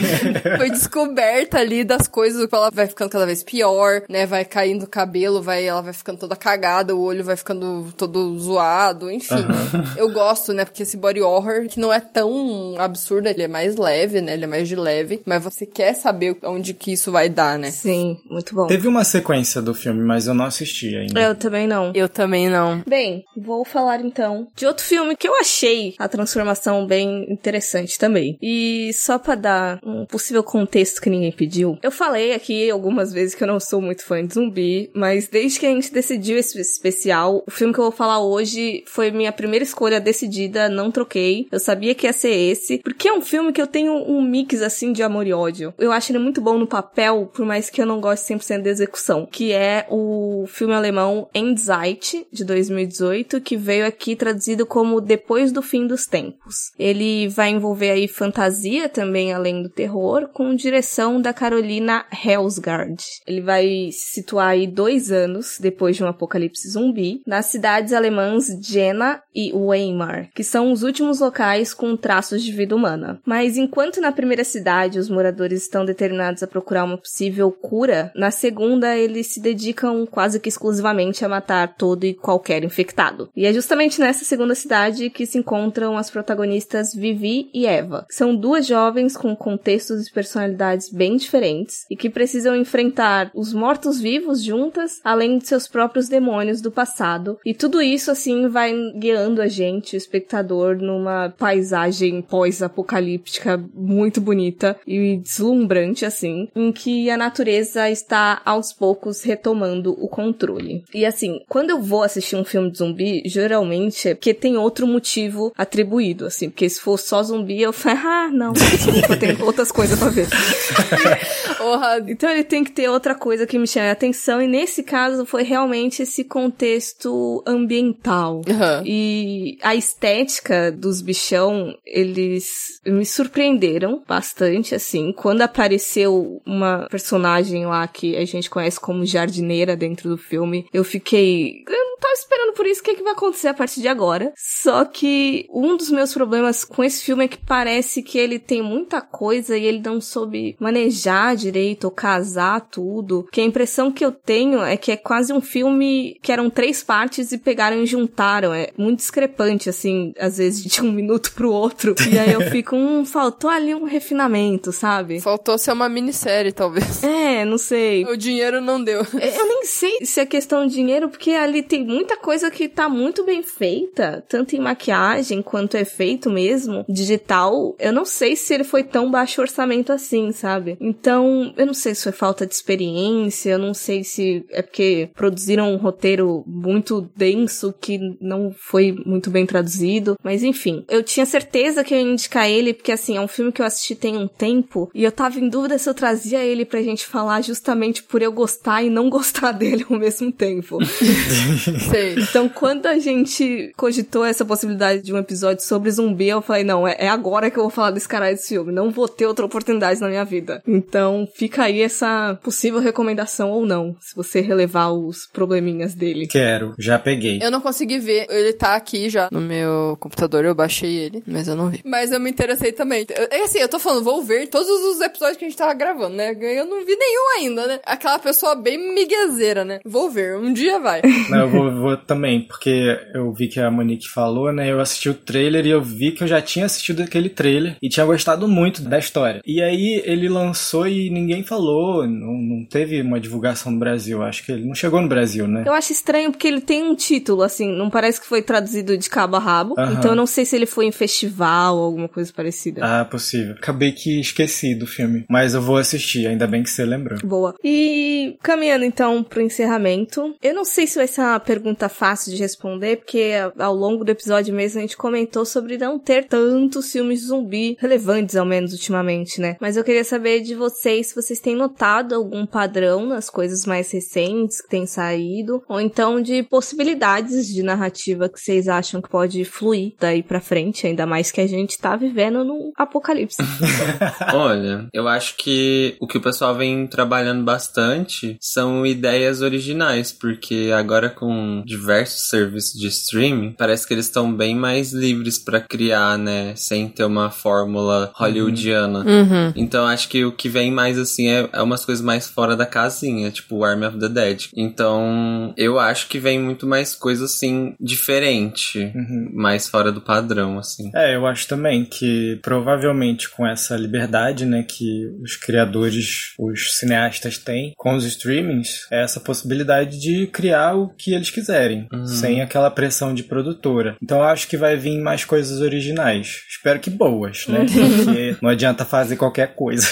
foi descoberta ali das coisas, ela vai ficando cada vez pior, né? Vai caindo o cabelo, vai, ela vai ficando toda cagada, o olho vai ficando todo zoado, enfim. Eu gosto, né? Porque esse body horror, que não é tão absurdo, ele é mais leve, né? Ele é mais de leve, mas você quer saber onde que isso vai dar, né? Sim, muito bom. Teve uma sequência do filme, mas eu não assisti ainda. Eu também não. Eu também não. Bem, vou falar então de outro filme que eu achei a transformação bem interessante também. E só pra dar um possível contexto que ninguém pediu, eu falei aqui algumas vezes que eu não sou muito fã de zumbi, mas desde que a gente decidiu esse especial, o filme que eu vou falar hoje foi minha primeira escolha decidida, não troquei. Eu sabia que ia ser esse, porque é um filme que eu tenho um mix assim de amor e ódio. Eu acho ele muito bom no papel, por mais que eu não goste 100% da execução, que é o filme alemão Endzeit, de 2018, que veio aqui traduzido como Depois do Fim dos Tempos. Ele vai envolver aí fantasia também, além do terror, com direção da Carolina Helsgard. Ele vai se situar aí dois anos depois de um apocalipse zumbi, nas cidades alemãs Jena e Weimar, que são os últimos locais com traços de vida humana. Mas enquanto na primeira cidade os moradores estão determinados a procurar uma possível cura, na segunda eles se dedicam quase que exclusivamente a matar todo e qualquer infectado. E é justamente nessa segunda cidade que se encontram as protagonistas Vivi e Eva, são duas jovens com contextos e personalidades bem diferentes e que precisam enfrentar os mortos-vivos juntas, além de seus próprios demônios do passado. E tudo isso assim vai guiando a gente, o espectador, numa paisagem pós-apocalíptica muito bonita e deslumbrante assim, em que a natureza está aos poucos retomando o controle. E assim, quando eu vou assistir um filme de zumbi, geralmente é porque tem outro motivo atribuído, assim, porque se for só zumbi, eu falo, ah, não, desculpa, tem outras coisas pra ver. Então ele tem que ter outra coisa que me chame a atenção, e nesse caso foi realmente esse contexto ambiental. Aham. E a estética dos bichão, eles me surpreenderam bastante, assim. Quando apareceu uma personagem lá que a gente conhece como jardineira dentro do filme, eu fiquei. Eu não tava esperando por isso, o que, é que vai acontecer a partir de agora? Só que um dos meus problemas com esse filme é que parece que ele tem muita coisa e ele não soube manejar direito ou casar tudo. Que a impressão que eu tenho é que é quase um filme que eram três partes e pegaram e juntaram. É muito discrepante, assim, às vezes de um minuto pro outro. E aí eu fico, hum, faltou ali um refinamento, sabe? Faltou ser uma minissérie, talvez. É, não sei. O dinheiro não deu. Eu nem sei se é questão de dinheiro, porque ali tem muita coisa que tá muito bem feita, tanto em maquiagem quanto efeito mesmo, digital. Eu não sei se ele foi tão baixo orçamento assim, sabe? Então, eu não sei se foi falta de experiência, eu não sei se é porque produziram um roteiro muito denso que não foi muito bem traduzido, mas enfim. Eu tinha certeza que eu ia indicar ele, porque assim, é um filme que eu assisti tem um tempo, e eu tava em dúvida se eu trazia ele pra gente falar justamente por eu gostar e não gostar dele ao mesmo tempo. Sei. Então, quando a gente cogitou essa possibilidade de um episódio sobre zumbi, eu falei, não, é, é agora que eu vou falar desse cara desse filme. Não vou ter outra oportunidade na minha vida. Então, fica aí essa possível recomendação ou não, se você relevar os probleminhas dele. Quero, já peguei. Eu não consegui ver, ele tá aqui já no meu computador, eu baixei ele, mas eu não vi. Mas eu me interessei também. É assim, eu tô falando, vou ver todos os episódios que a gente tava gravando, né? Eu não vi nenhum ainda, né? Aquela pessoa bem miguezeira, né? Vou ver, um dia vai. Não, eu vou, vou também, porque eu vi que a Monique falou, né? Eu assisti o trailer e eu vi que eu já tinha assistido aquele trailer e tinha gostado muito da história. E aí ele lançou e ninguém falou, não, não teve uma divulgação no Brasil. Acho que ele não chegou no Brasil, né? Eu acho estranho porque ele tem um título, assim, não parece que foi traduzido de cabo a rabo. Então eu não sei se ele foi em festival ou alguma coisa parecida. Ah, possível. Acabei que esqueci do filme, mas eu vou assistir, ainda bem que você lembrou. Boa. E caminhando então pro encerramento, eu não sei se vai ser uma pergunta fácil de responder, porque ao longo do episódio mesmo a gente comentou sobre não ter tantos filmes de zumbi relevantes, ao menos ultimamente, né? Mas eu queria saber de vocês se vocês têm notado algum padrão nas coisas mais recentes que têm saído, ou então de possibilidades de narrativa que vocês acham que pode fluir daí pra frente, ainda mais que a gente tá vivendo no apocalipse. Olha, eu acho que o que o pessoal vem trabalhando bastante são ideias originais, porque agora com diversos serviços de streaming, parece que eles estão bem mais livres para criar, né, sem ter uma fórmula hollywoodiana. Uhum. Então acho que o que vem mais assim é, é umas coisas mais fora da casinha, tipo Army of the Dead. Então eu acho que vem muito mais coisa assim diferente, Uhum. mais fora do padrão, assim. É, eu acho também que provavelmente com essa liberdade, né, que os criadores, os cineastas têm com os streamings, é essa possibilidade de criar o que eles quiserem, sem aquela pressão de produtora. Então eu acho que vai vir mais coisas originais. Espero que boas, né? Porque não adianta fazer qualquer coisa.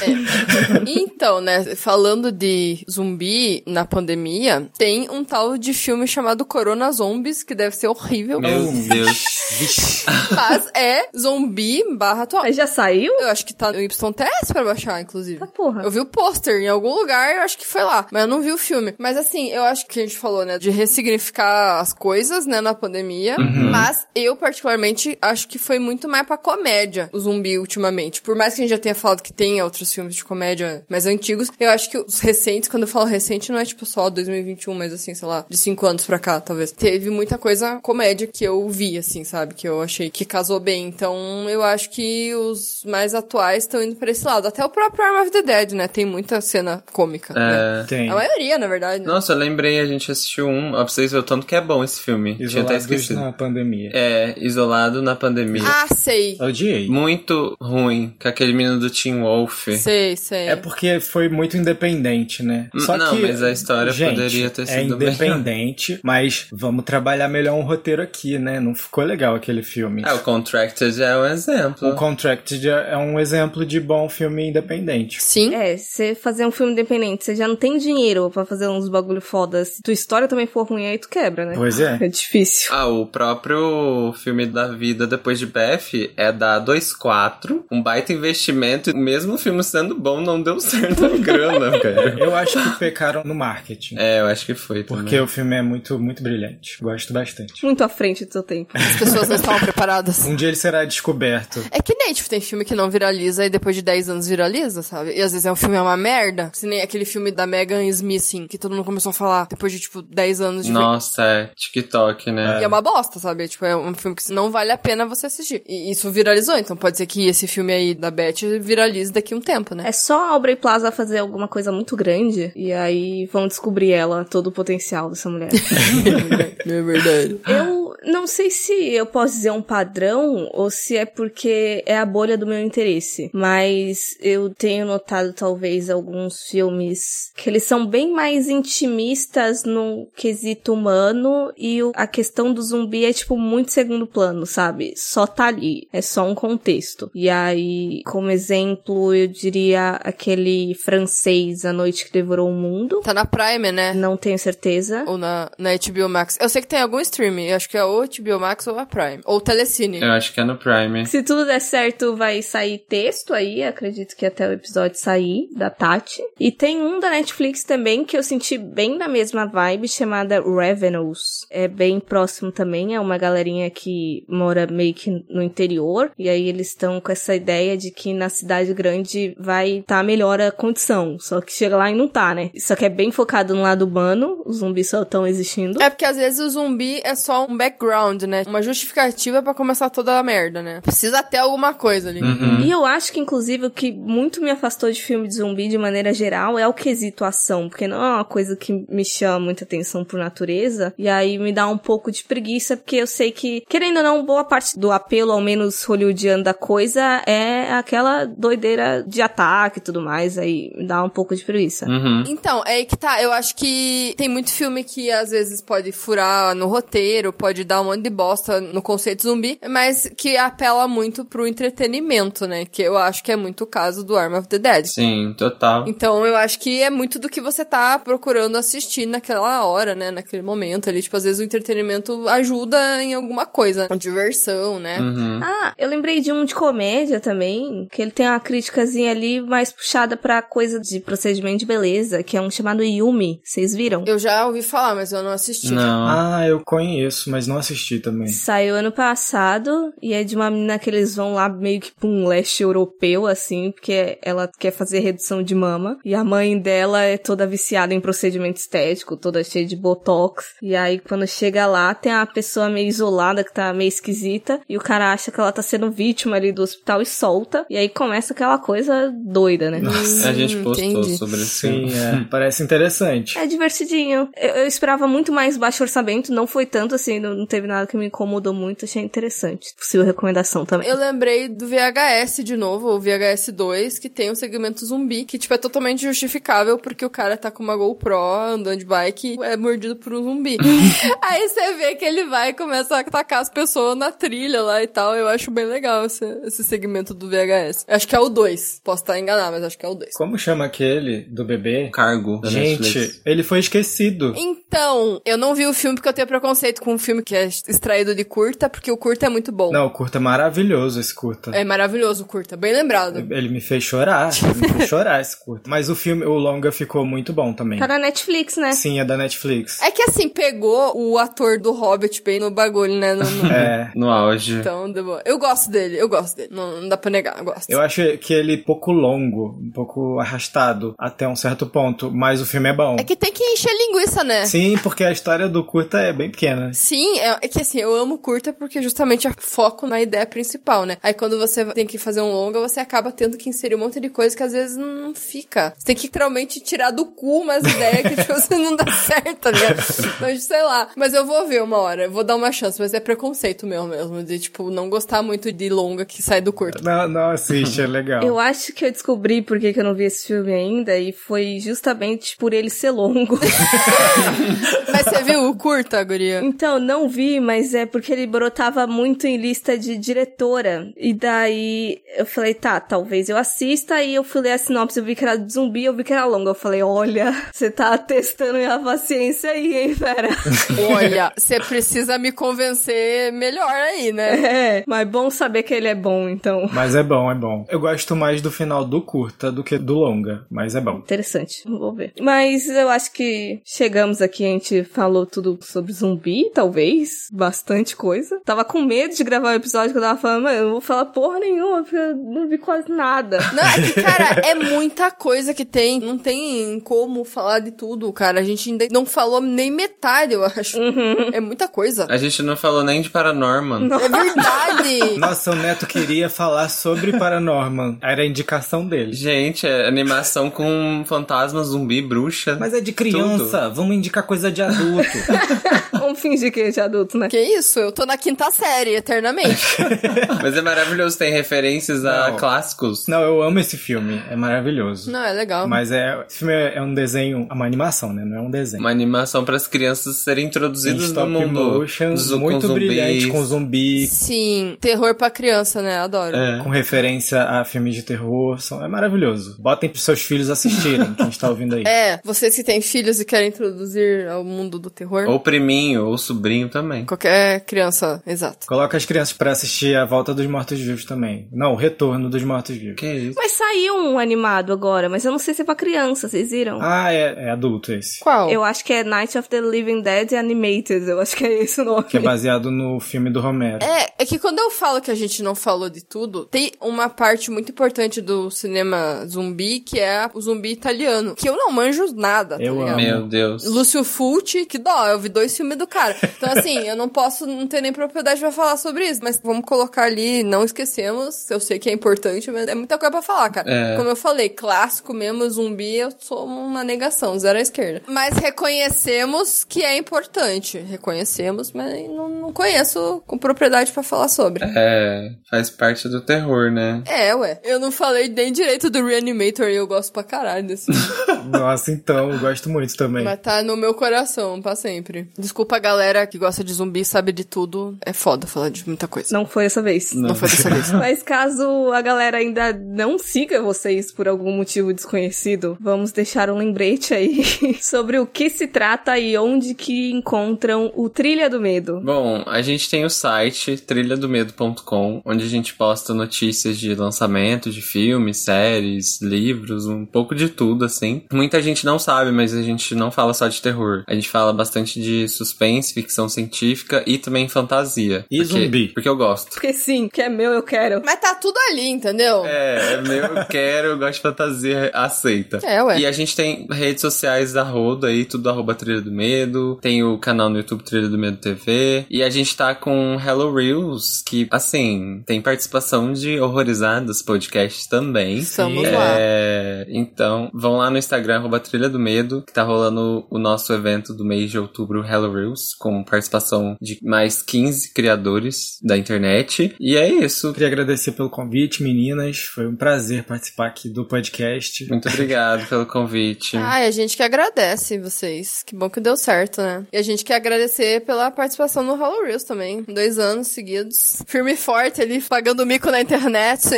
Então, né, falando de zumbi na pandemia, tem um tal de filme chamado Corona Zombies, que deve ser horrível. Meu Deus. Mas é zumbi barra atual. Mas já saiu? Eu acho que tá no YTS pra baixar, inclusive. Tá porra. Eu vi o pôster em algum lugar, eu acho que foi lá, mas eu não vi o filme. Mas assim, eu acho que a gente falou, né, de ressignificar as coisas, né, na pandemia. Mas eu, particularmente, acho que foi muito mais pra comédia o zumbi ultimamente. Por mais que a gente já tenha falado que tem outros filmes de comédia mais antigos, eu acho que os recentes, quando eu falo recente, não é tipo só 2021, mas assim, sei lá, de cinco anos pra cá, talvez. Teve muita coisa comédia que eu vi, assim, sabe? Que eu achei que casou bem. Então, eu acho que os mais atuais estão indo pra esse lado. Até o próprio Arm of the Dead, né? Tem muita cena cômica. né? É. Tem. A maioria, na verdade. né? Nossa, eu lembrei, a gente assistiu um. Ó, pra vocês verem o tanto que é bom esse filme. Tinha até esquecido. na pandemia. É, isolado na pandemia. Ah, sei. Odiei. Muito ruim, com aquele menino do Teen Wolf. Sei, sei. É porque foi muito independente, né? N- não, mas a história gente, poderia ter é sido melhor. independente, mas vamos trabalhar melhor um roteiro aqui, né? Não ficou legal aquele filme. É, o Contracted é um exemplo. O Contracted é um exemplo de bom filme independente. Sim. É, você fazer um filme independente, você já não tem dinheiro pra fazer uns bagulho foda. Se tua história também for ruim, aí tu quebra, né? Pois é. É difícil. Ah, o próprio filme da vida depois de Beth é da 24, um baita investimento, e mesmo o filme sendo bom, não deu certo a grana, cara. Eu acho que pecaram no marketing. É, eu acho que foi Porque também. o filme é muito, muito brilhante. Gosto bastante. Muito à frente do seu tempo. As pessoas não estavam preparadas. Um dia ele será descoberto. É que nem, tipo, tem filme que não viraliza e depois de 10 anos viraliza, sabe? E às vezes é um filme é uma merda. Se nem aquele filme da Megan Smith, assim, que todo mundo começou a falar depois de, tipo, 10 anos de Nossa, Nossa, é TikTok, né? E é uma bosta, sabe? Tipo, é um filme que não vale a pena você assistir. E isso viralizou, então pode ser que esse filme aí da Beth viralize daqui a um tempo, né? É só a Aubrey Plaza fazer alguma coisa muito grande e aí vão descobrir ela, todo o potencial dessa mulher. é verdade. Eu não sei se eu posso dizer um padrão ou se é porque é a bolha do meu interesse, mas eu tenho notado talvez alguns filmes que eles são bem mais intimistas no quesito humano e a questão do zumbi é tipo muito segundo plano, sabe? Só tá ali, é só um contexto. E aí, como exemplo, eu diria aquele francês A Noite que Devorou o Mundo. Tá na Prime, né? Não tenho certeza. Ou na, na HBO Max. Eu sei que tem algum streaming, acho que é ou HBO Max ou a Prime. Ou Telecine. Eu acho que é no Prime. Se tudo der certo, vai sair texto aí, acredito que até o episódio sair, da Tati. E tem um da Netflix também que eu senti bem na mesma vibe, chamada Revenues. É bem próximo também, é uma galerinha que mora meio que no interior, e aí eles estão com essa ideia de que na cidade grande vai estar tá melhor a condição, só que chega lá e não tá, né? Só que é bem focado no lado humano, os zumbis só estão existindo. É porque às vezes o zumbi é só um background, né? Uma justificativa para começar toda a merda, né? Precisa ter alguma coisa ali. Uhum. E eu acho que, inclusive, o que muito me afastou de filme de zumbi de maneira geral é o quesito ação, porque não é uma coisa que me chama muita atenção por natureza, e aí me dá um pouco de preguiça, porque eu sei que, querendo ou não, boa parte do apelo, ao menos hollywoodiano da coisa, é aquela doideira de ataque e tudo mais, aí me dá um pouco de preguiça. Uhum. Então, é aí que tá. Eu acho que tem muito filme que às vezes pode furar no roteiro, pode dar um monte de bosta no conceito zumbi, mas que apela muito pro entretenimento, né? Que eu acho que é muito o caso do Arm of the Dead. Sim, total. Então eu acho que é muito do que você tá procurando assistir naquela hora, né? Naquele momento ali. Tipo, às vezes o entretenimento ajuda em alguma coisa. A diversão, né? Uhum. Ah, eu lembrei de um de comédia também, que ele tem uma criticazinha ali mais puxada pra coisa de procedimento de beleza, que é um chamado Yumi. Vocês viram? Eu já ouvi falar, mas eu não assisti. Não. Ah, eu conheço, mas não assisti também. Saiu ano passado e é de uma menina que eles vão lá meio que pra um leste europeu, assim, porque ela quer fazer redução de mama. E a mãe dela é toda viciada em procedimento estético, toda cheia de botox. E aí, quando chega lá, tem a pessoa meio isolada que tá meio esquisita. E o cara acha que ela tá sendo vítima ali do hospital e solta. E aí começa aquela coisa doida, né? A gente Hum, postou entendi. sobre esse Sim, é. Parece interessante. É divertidinho. Eu, eu esperava muito mais baixo orçamento, não foi tanto assim, não, não teve nada que me incomodou muito, achei interessante. Possível recomendação também. Eu lembrei do VHS de novo, o VHS 2, que tem um segmento zumbi, que, tipo, é totalmente justificável porque o cara tá com uma GoPro andando de bike e é mordido por um zumbi. Aí você vê que ele vai e começa a atacar as pessoas na trilha lá e tal. Eu acho bem legal esse, esse segmento do VHS. Eu acho que é o 2. Posso estar enganado, mas acho que é o 2. Como chama aquele do bebê? Cargo da Netflix. Gente, ele foi esquecido. Então, eu não vi o filme porque eu tenho preconceito com um filme que é extraído de curta, porque o curta é muito bom. Não, o curta é maravilhoso esse curta. É maravilhoso o curta, bem lembrado. Ele me fez chorar. Ele me fez chorar esse curta. Mas o filme, o longa ficou muito bom também. Tá na Netflix, né? Sim, é da Netflix. É que assim, pegou o ator do Hobbit bem no bagulho, né? No- no- É. No auge. Então, deu boa. eu gosto dele, eu gosto dele. Não, não dá pra negar, eu gosto. Eu acho que ele é pouco longo, um pouco arrastado até um certo ponto, mas o filme é bom. É que tem que encher linguiça, né? Sim, porque a história do curta é bem pequena. Sim, é, é que assim, eu amo curta porque justamente é foco na ideia principal, né? Aí quando você tem que fazer um longa, você acaba tendo que inserir um monte de coisa que às vezes não fica. Você tem que literalmente tirar do cu umas ideias que tipo, você não dá certo, tá ligado? Então, sei lá. Mas eu vou ver uma hora, eu vou dar uma chance, mas é preconceito meu mesmo, de tipo, não gostar muito de longa que sai do curta. Não, não assiste, é legal. Eu acho que eu descobri por que, que eu não vi esse filme ainda, e foi justamente por ele ser longo. Mas você viu o curta, guria? então, não vi, mas é porque ele brotava muito em lista de diretora. E daí eu falei, tá, talvez eu assista. E eu fui ler a sinopse, eu vi que era de zumbi, eu vi que era longa. Eu falei, olha, você tá testando minha paciência aí, hein, fera? Olha, você precisa me convencer melhor aí, né? é, mas bom saber que ele é bom, então. Mas é bom, é bom. Eu gosto mais do final do curta do que do longa, mas é bom. Interessante, vou ver. Mas eu acho que chegamos aqui, a gente falou tudo sobre zumbi, talvez. Bastante coisa. Tava com medo de gravar o episódio que eu tava falando, mas eu não vou falar porra nenhuma, porque eu não vi quase nada. Não, é que, cara, é muita coisa que tem. Não tem como falar de tudo, cara. A gente ainda não falou nem metade, eu acho. Uhum. É muita coisa. A gente não falou nem de Paranorman. É verdade. Nossa, o Neto queria falar sobre Paranorman. Era a indicação dele. Gente, é animação com fantasma, zumbi, bruxa. Mas é de criança, vamos indicar coisa de adulto. Vamos fingir que é de adulto, né? que isso? Eu tô na quinta série, eternamente. Mas é maravilhoso, tem referências a Não. clássicos. Não, eu amo esse filme, é maravilhoso. Não, é legal. Mas é, esse filme é é um desenho, uma animação, né? Não é um desenho. Uma animação para as crianças serem Em introduzidas no stop mundo. motion, zu- muito com brilhante, com zumbi, Sim, terror pra criança, né? Adoro. É. com referência a filmes de terror. São, é maravilhoso. Botem pros seus filhos assistirem, quem está ouvindo aí. É, vocês que têm filhos e querem introduzir ao mundo do terror. Ou priminho, ou sobrinho também. Qualquer criança, exato. Coloca as crianças pra assistir A Volta dos Mortos-Vivos também. Não, O Retorno dos Mortos-Vivos. Que isso? Mas saiu um animado agora, mas eu não sei se é pra criança, vocês viram? Ah, é, é adulto esse. Qual? Eu acho que é Night of the Living Dead Animated, eu acho que é esse o nome. Que é baseado no filme do Romero. É, é que quando eu falo que a gente não falou de tudo, tem uma parte muito importante do cinema zumbi, que é o zumbi italiano. Que eu não manjo nada, tá Eu ligado? amo. Meu Deus. Lúcio Fulci, que dó, eu vi dois filmes do cara. Então, assim, eu não posso não ter nem propriedade pra falar sobre isso, mas vamos colocar ali, não esquecemos, eu sei que é importante, mas é muita coisa pra falar, cara. É. Como eu falei, clássico mesmo, zumbi, eu sou uma negação, zero à esquerda. Mas reconhecemos que é importante. Reconhecemos, mas não, não conheço com propriedade pra falar sobre. É, faz parte do terror, né? É, ué. Eu não falei nem direito do Reanimator e eu gosto pra caralho desse. Nossa, então, eu gosto muito também. Mas tá no meu coração, pra sempre. Desculpa a galera que gosta de zumbi, sabe de tudo. É foda falar de muita coisa. Não foi essa vez. Não foi dessa vez. Mas caso a galera ainda não siga vocês por algum motivo desconhecido, vamos deixar um lembrete aí sobre o que se trata e onde que encontram o Trilha do Medo. Bom, a gente tem o site trilhadomedo.com, onde a gente posta notícias de lançamento de filmes, séries, livros, um pouco de tudo, assim. Muita gente não sabe, mas a gente não fala só de terror. A gente fala bastante de suspense, ficção científica e também fantasia. E Porque- zumbi. Porque eu gosto. Porque sim, que é meu, eu quero. Mas tá tudo ali, entendeu? É, é meu, eu quero, eu gosto de fantasia, aceita. É, ué. E a gente tem redes sociais da Rodo aí, tudo arroba Trilha do Medo. Tem o canal no YouTube Trilha do Medo TV. E a gente tá com Hello Reels, que, assim, tem participação de Horrorizados Podcast também. Estamos Sim. lá. É, então, vão lá no Instagram, arroba Trilha do Medo, que tá rolando o nosso evento do mês de outubro, Hello Reels, com participação de mais 15 criadores da internet. E é isso. Queria agradecer pelo convite, meninas. Foi um prazer participar aqui do podcast. Muito obrigado pelo convite. Ai, a gente que agradece vocês. Que bom que deu certo, né? E a gente quer agradecer pela participação no Hollow Reels também. Dois anos seguidos. Firme e forte ali, pagando mico na internet.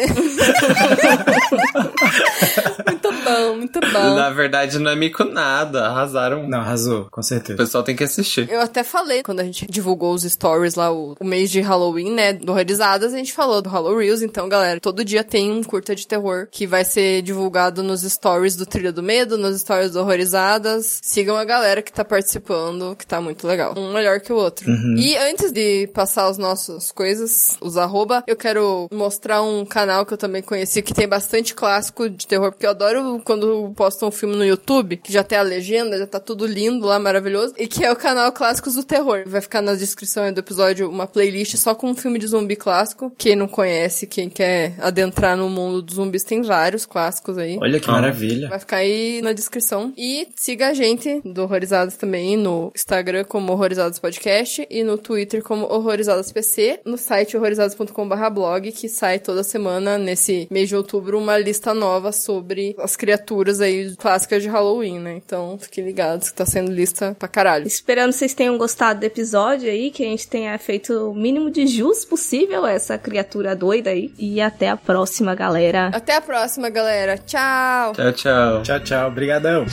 muito bom, muito bom. Na verdade, não é mico nada. Arrasaram. Não, arrasou, com O certeza. pessoal tem que assistir. Eu até falei, quando a gente divulgou os stories lá, o, o mês de Halloween, né, do Horrorizadas, a gente falou do Hollow Reels. Então, galera, todo dia tem um curta de terror que vai ser divulgado nos stories do Trilha do Medo, nos stories do Horrorizadas. Sigam a galera que tá participando, que tá muito legal. Um melhor que o outro. E antes de passar as nossas coisas, os arroba, eu quero mostrar um canal que eu também conheci, que tem bastante clássico de terror, porque eu adoro quando postam um filme no YouTube, que já tem a legenda, já tá tudo lindo lá, maravilhoso, e que é o canal Clássicos do Terror. Vai ficar na descrição aí do episódio uma playlist só com um filme de zumbi clássico. Quem não conhece, quem quer adentrar no mundo dos zumbis, tem vários clássicos aí. Olha que Ah. maravilha. Vai ficar aí na descrição. E siga a gente do Horrorizadas também no Instagram como Horrorizadas Podcast e no Twitter como Horrorizadas PC, no site horrorizadas.com/blog que sai toda semana nesse mês de outubro uma lista nova sobre as criaturas aí clássicas de Halloween, né? Então, fiquem ligados que tá sendo lista pra caralho. Esperando vocês tenham gostado do episódio aí, que a gente tenha feito o mínimo de jus possível a essa criatura doida aí. E até a próxima, galera. Até a próxima, galera. Tchau. Tchau, tchau. Tchau, tchau. Obrigadão.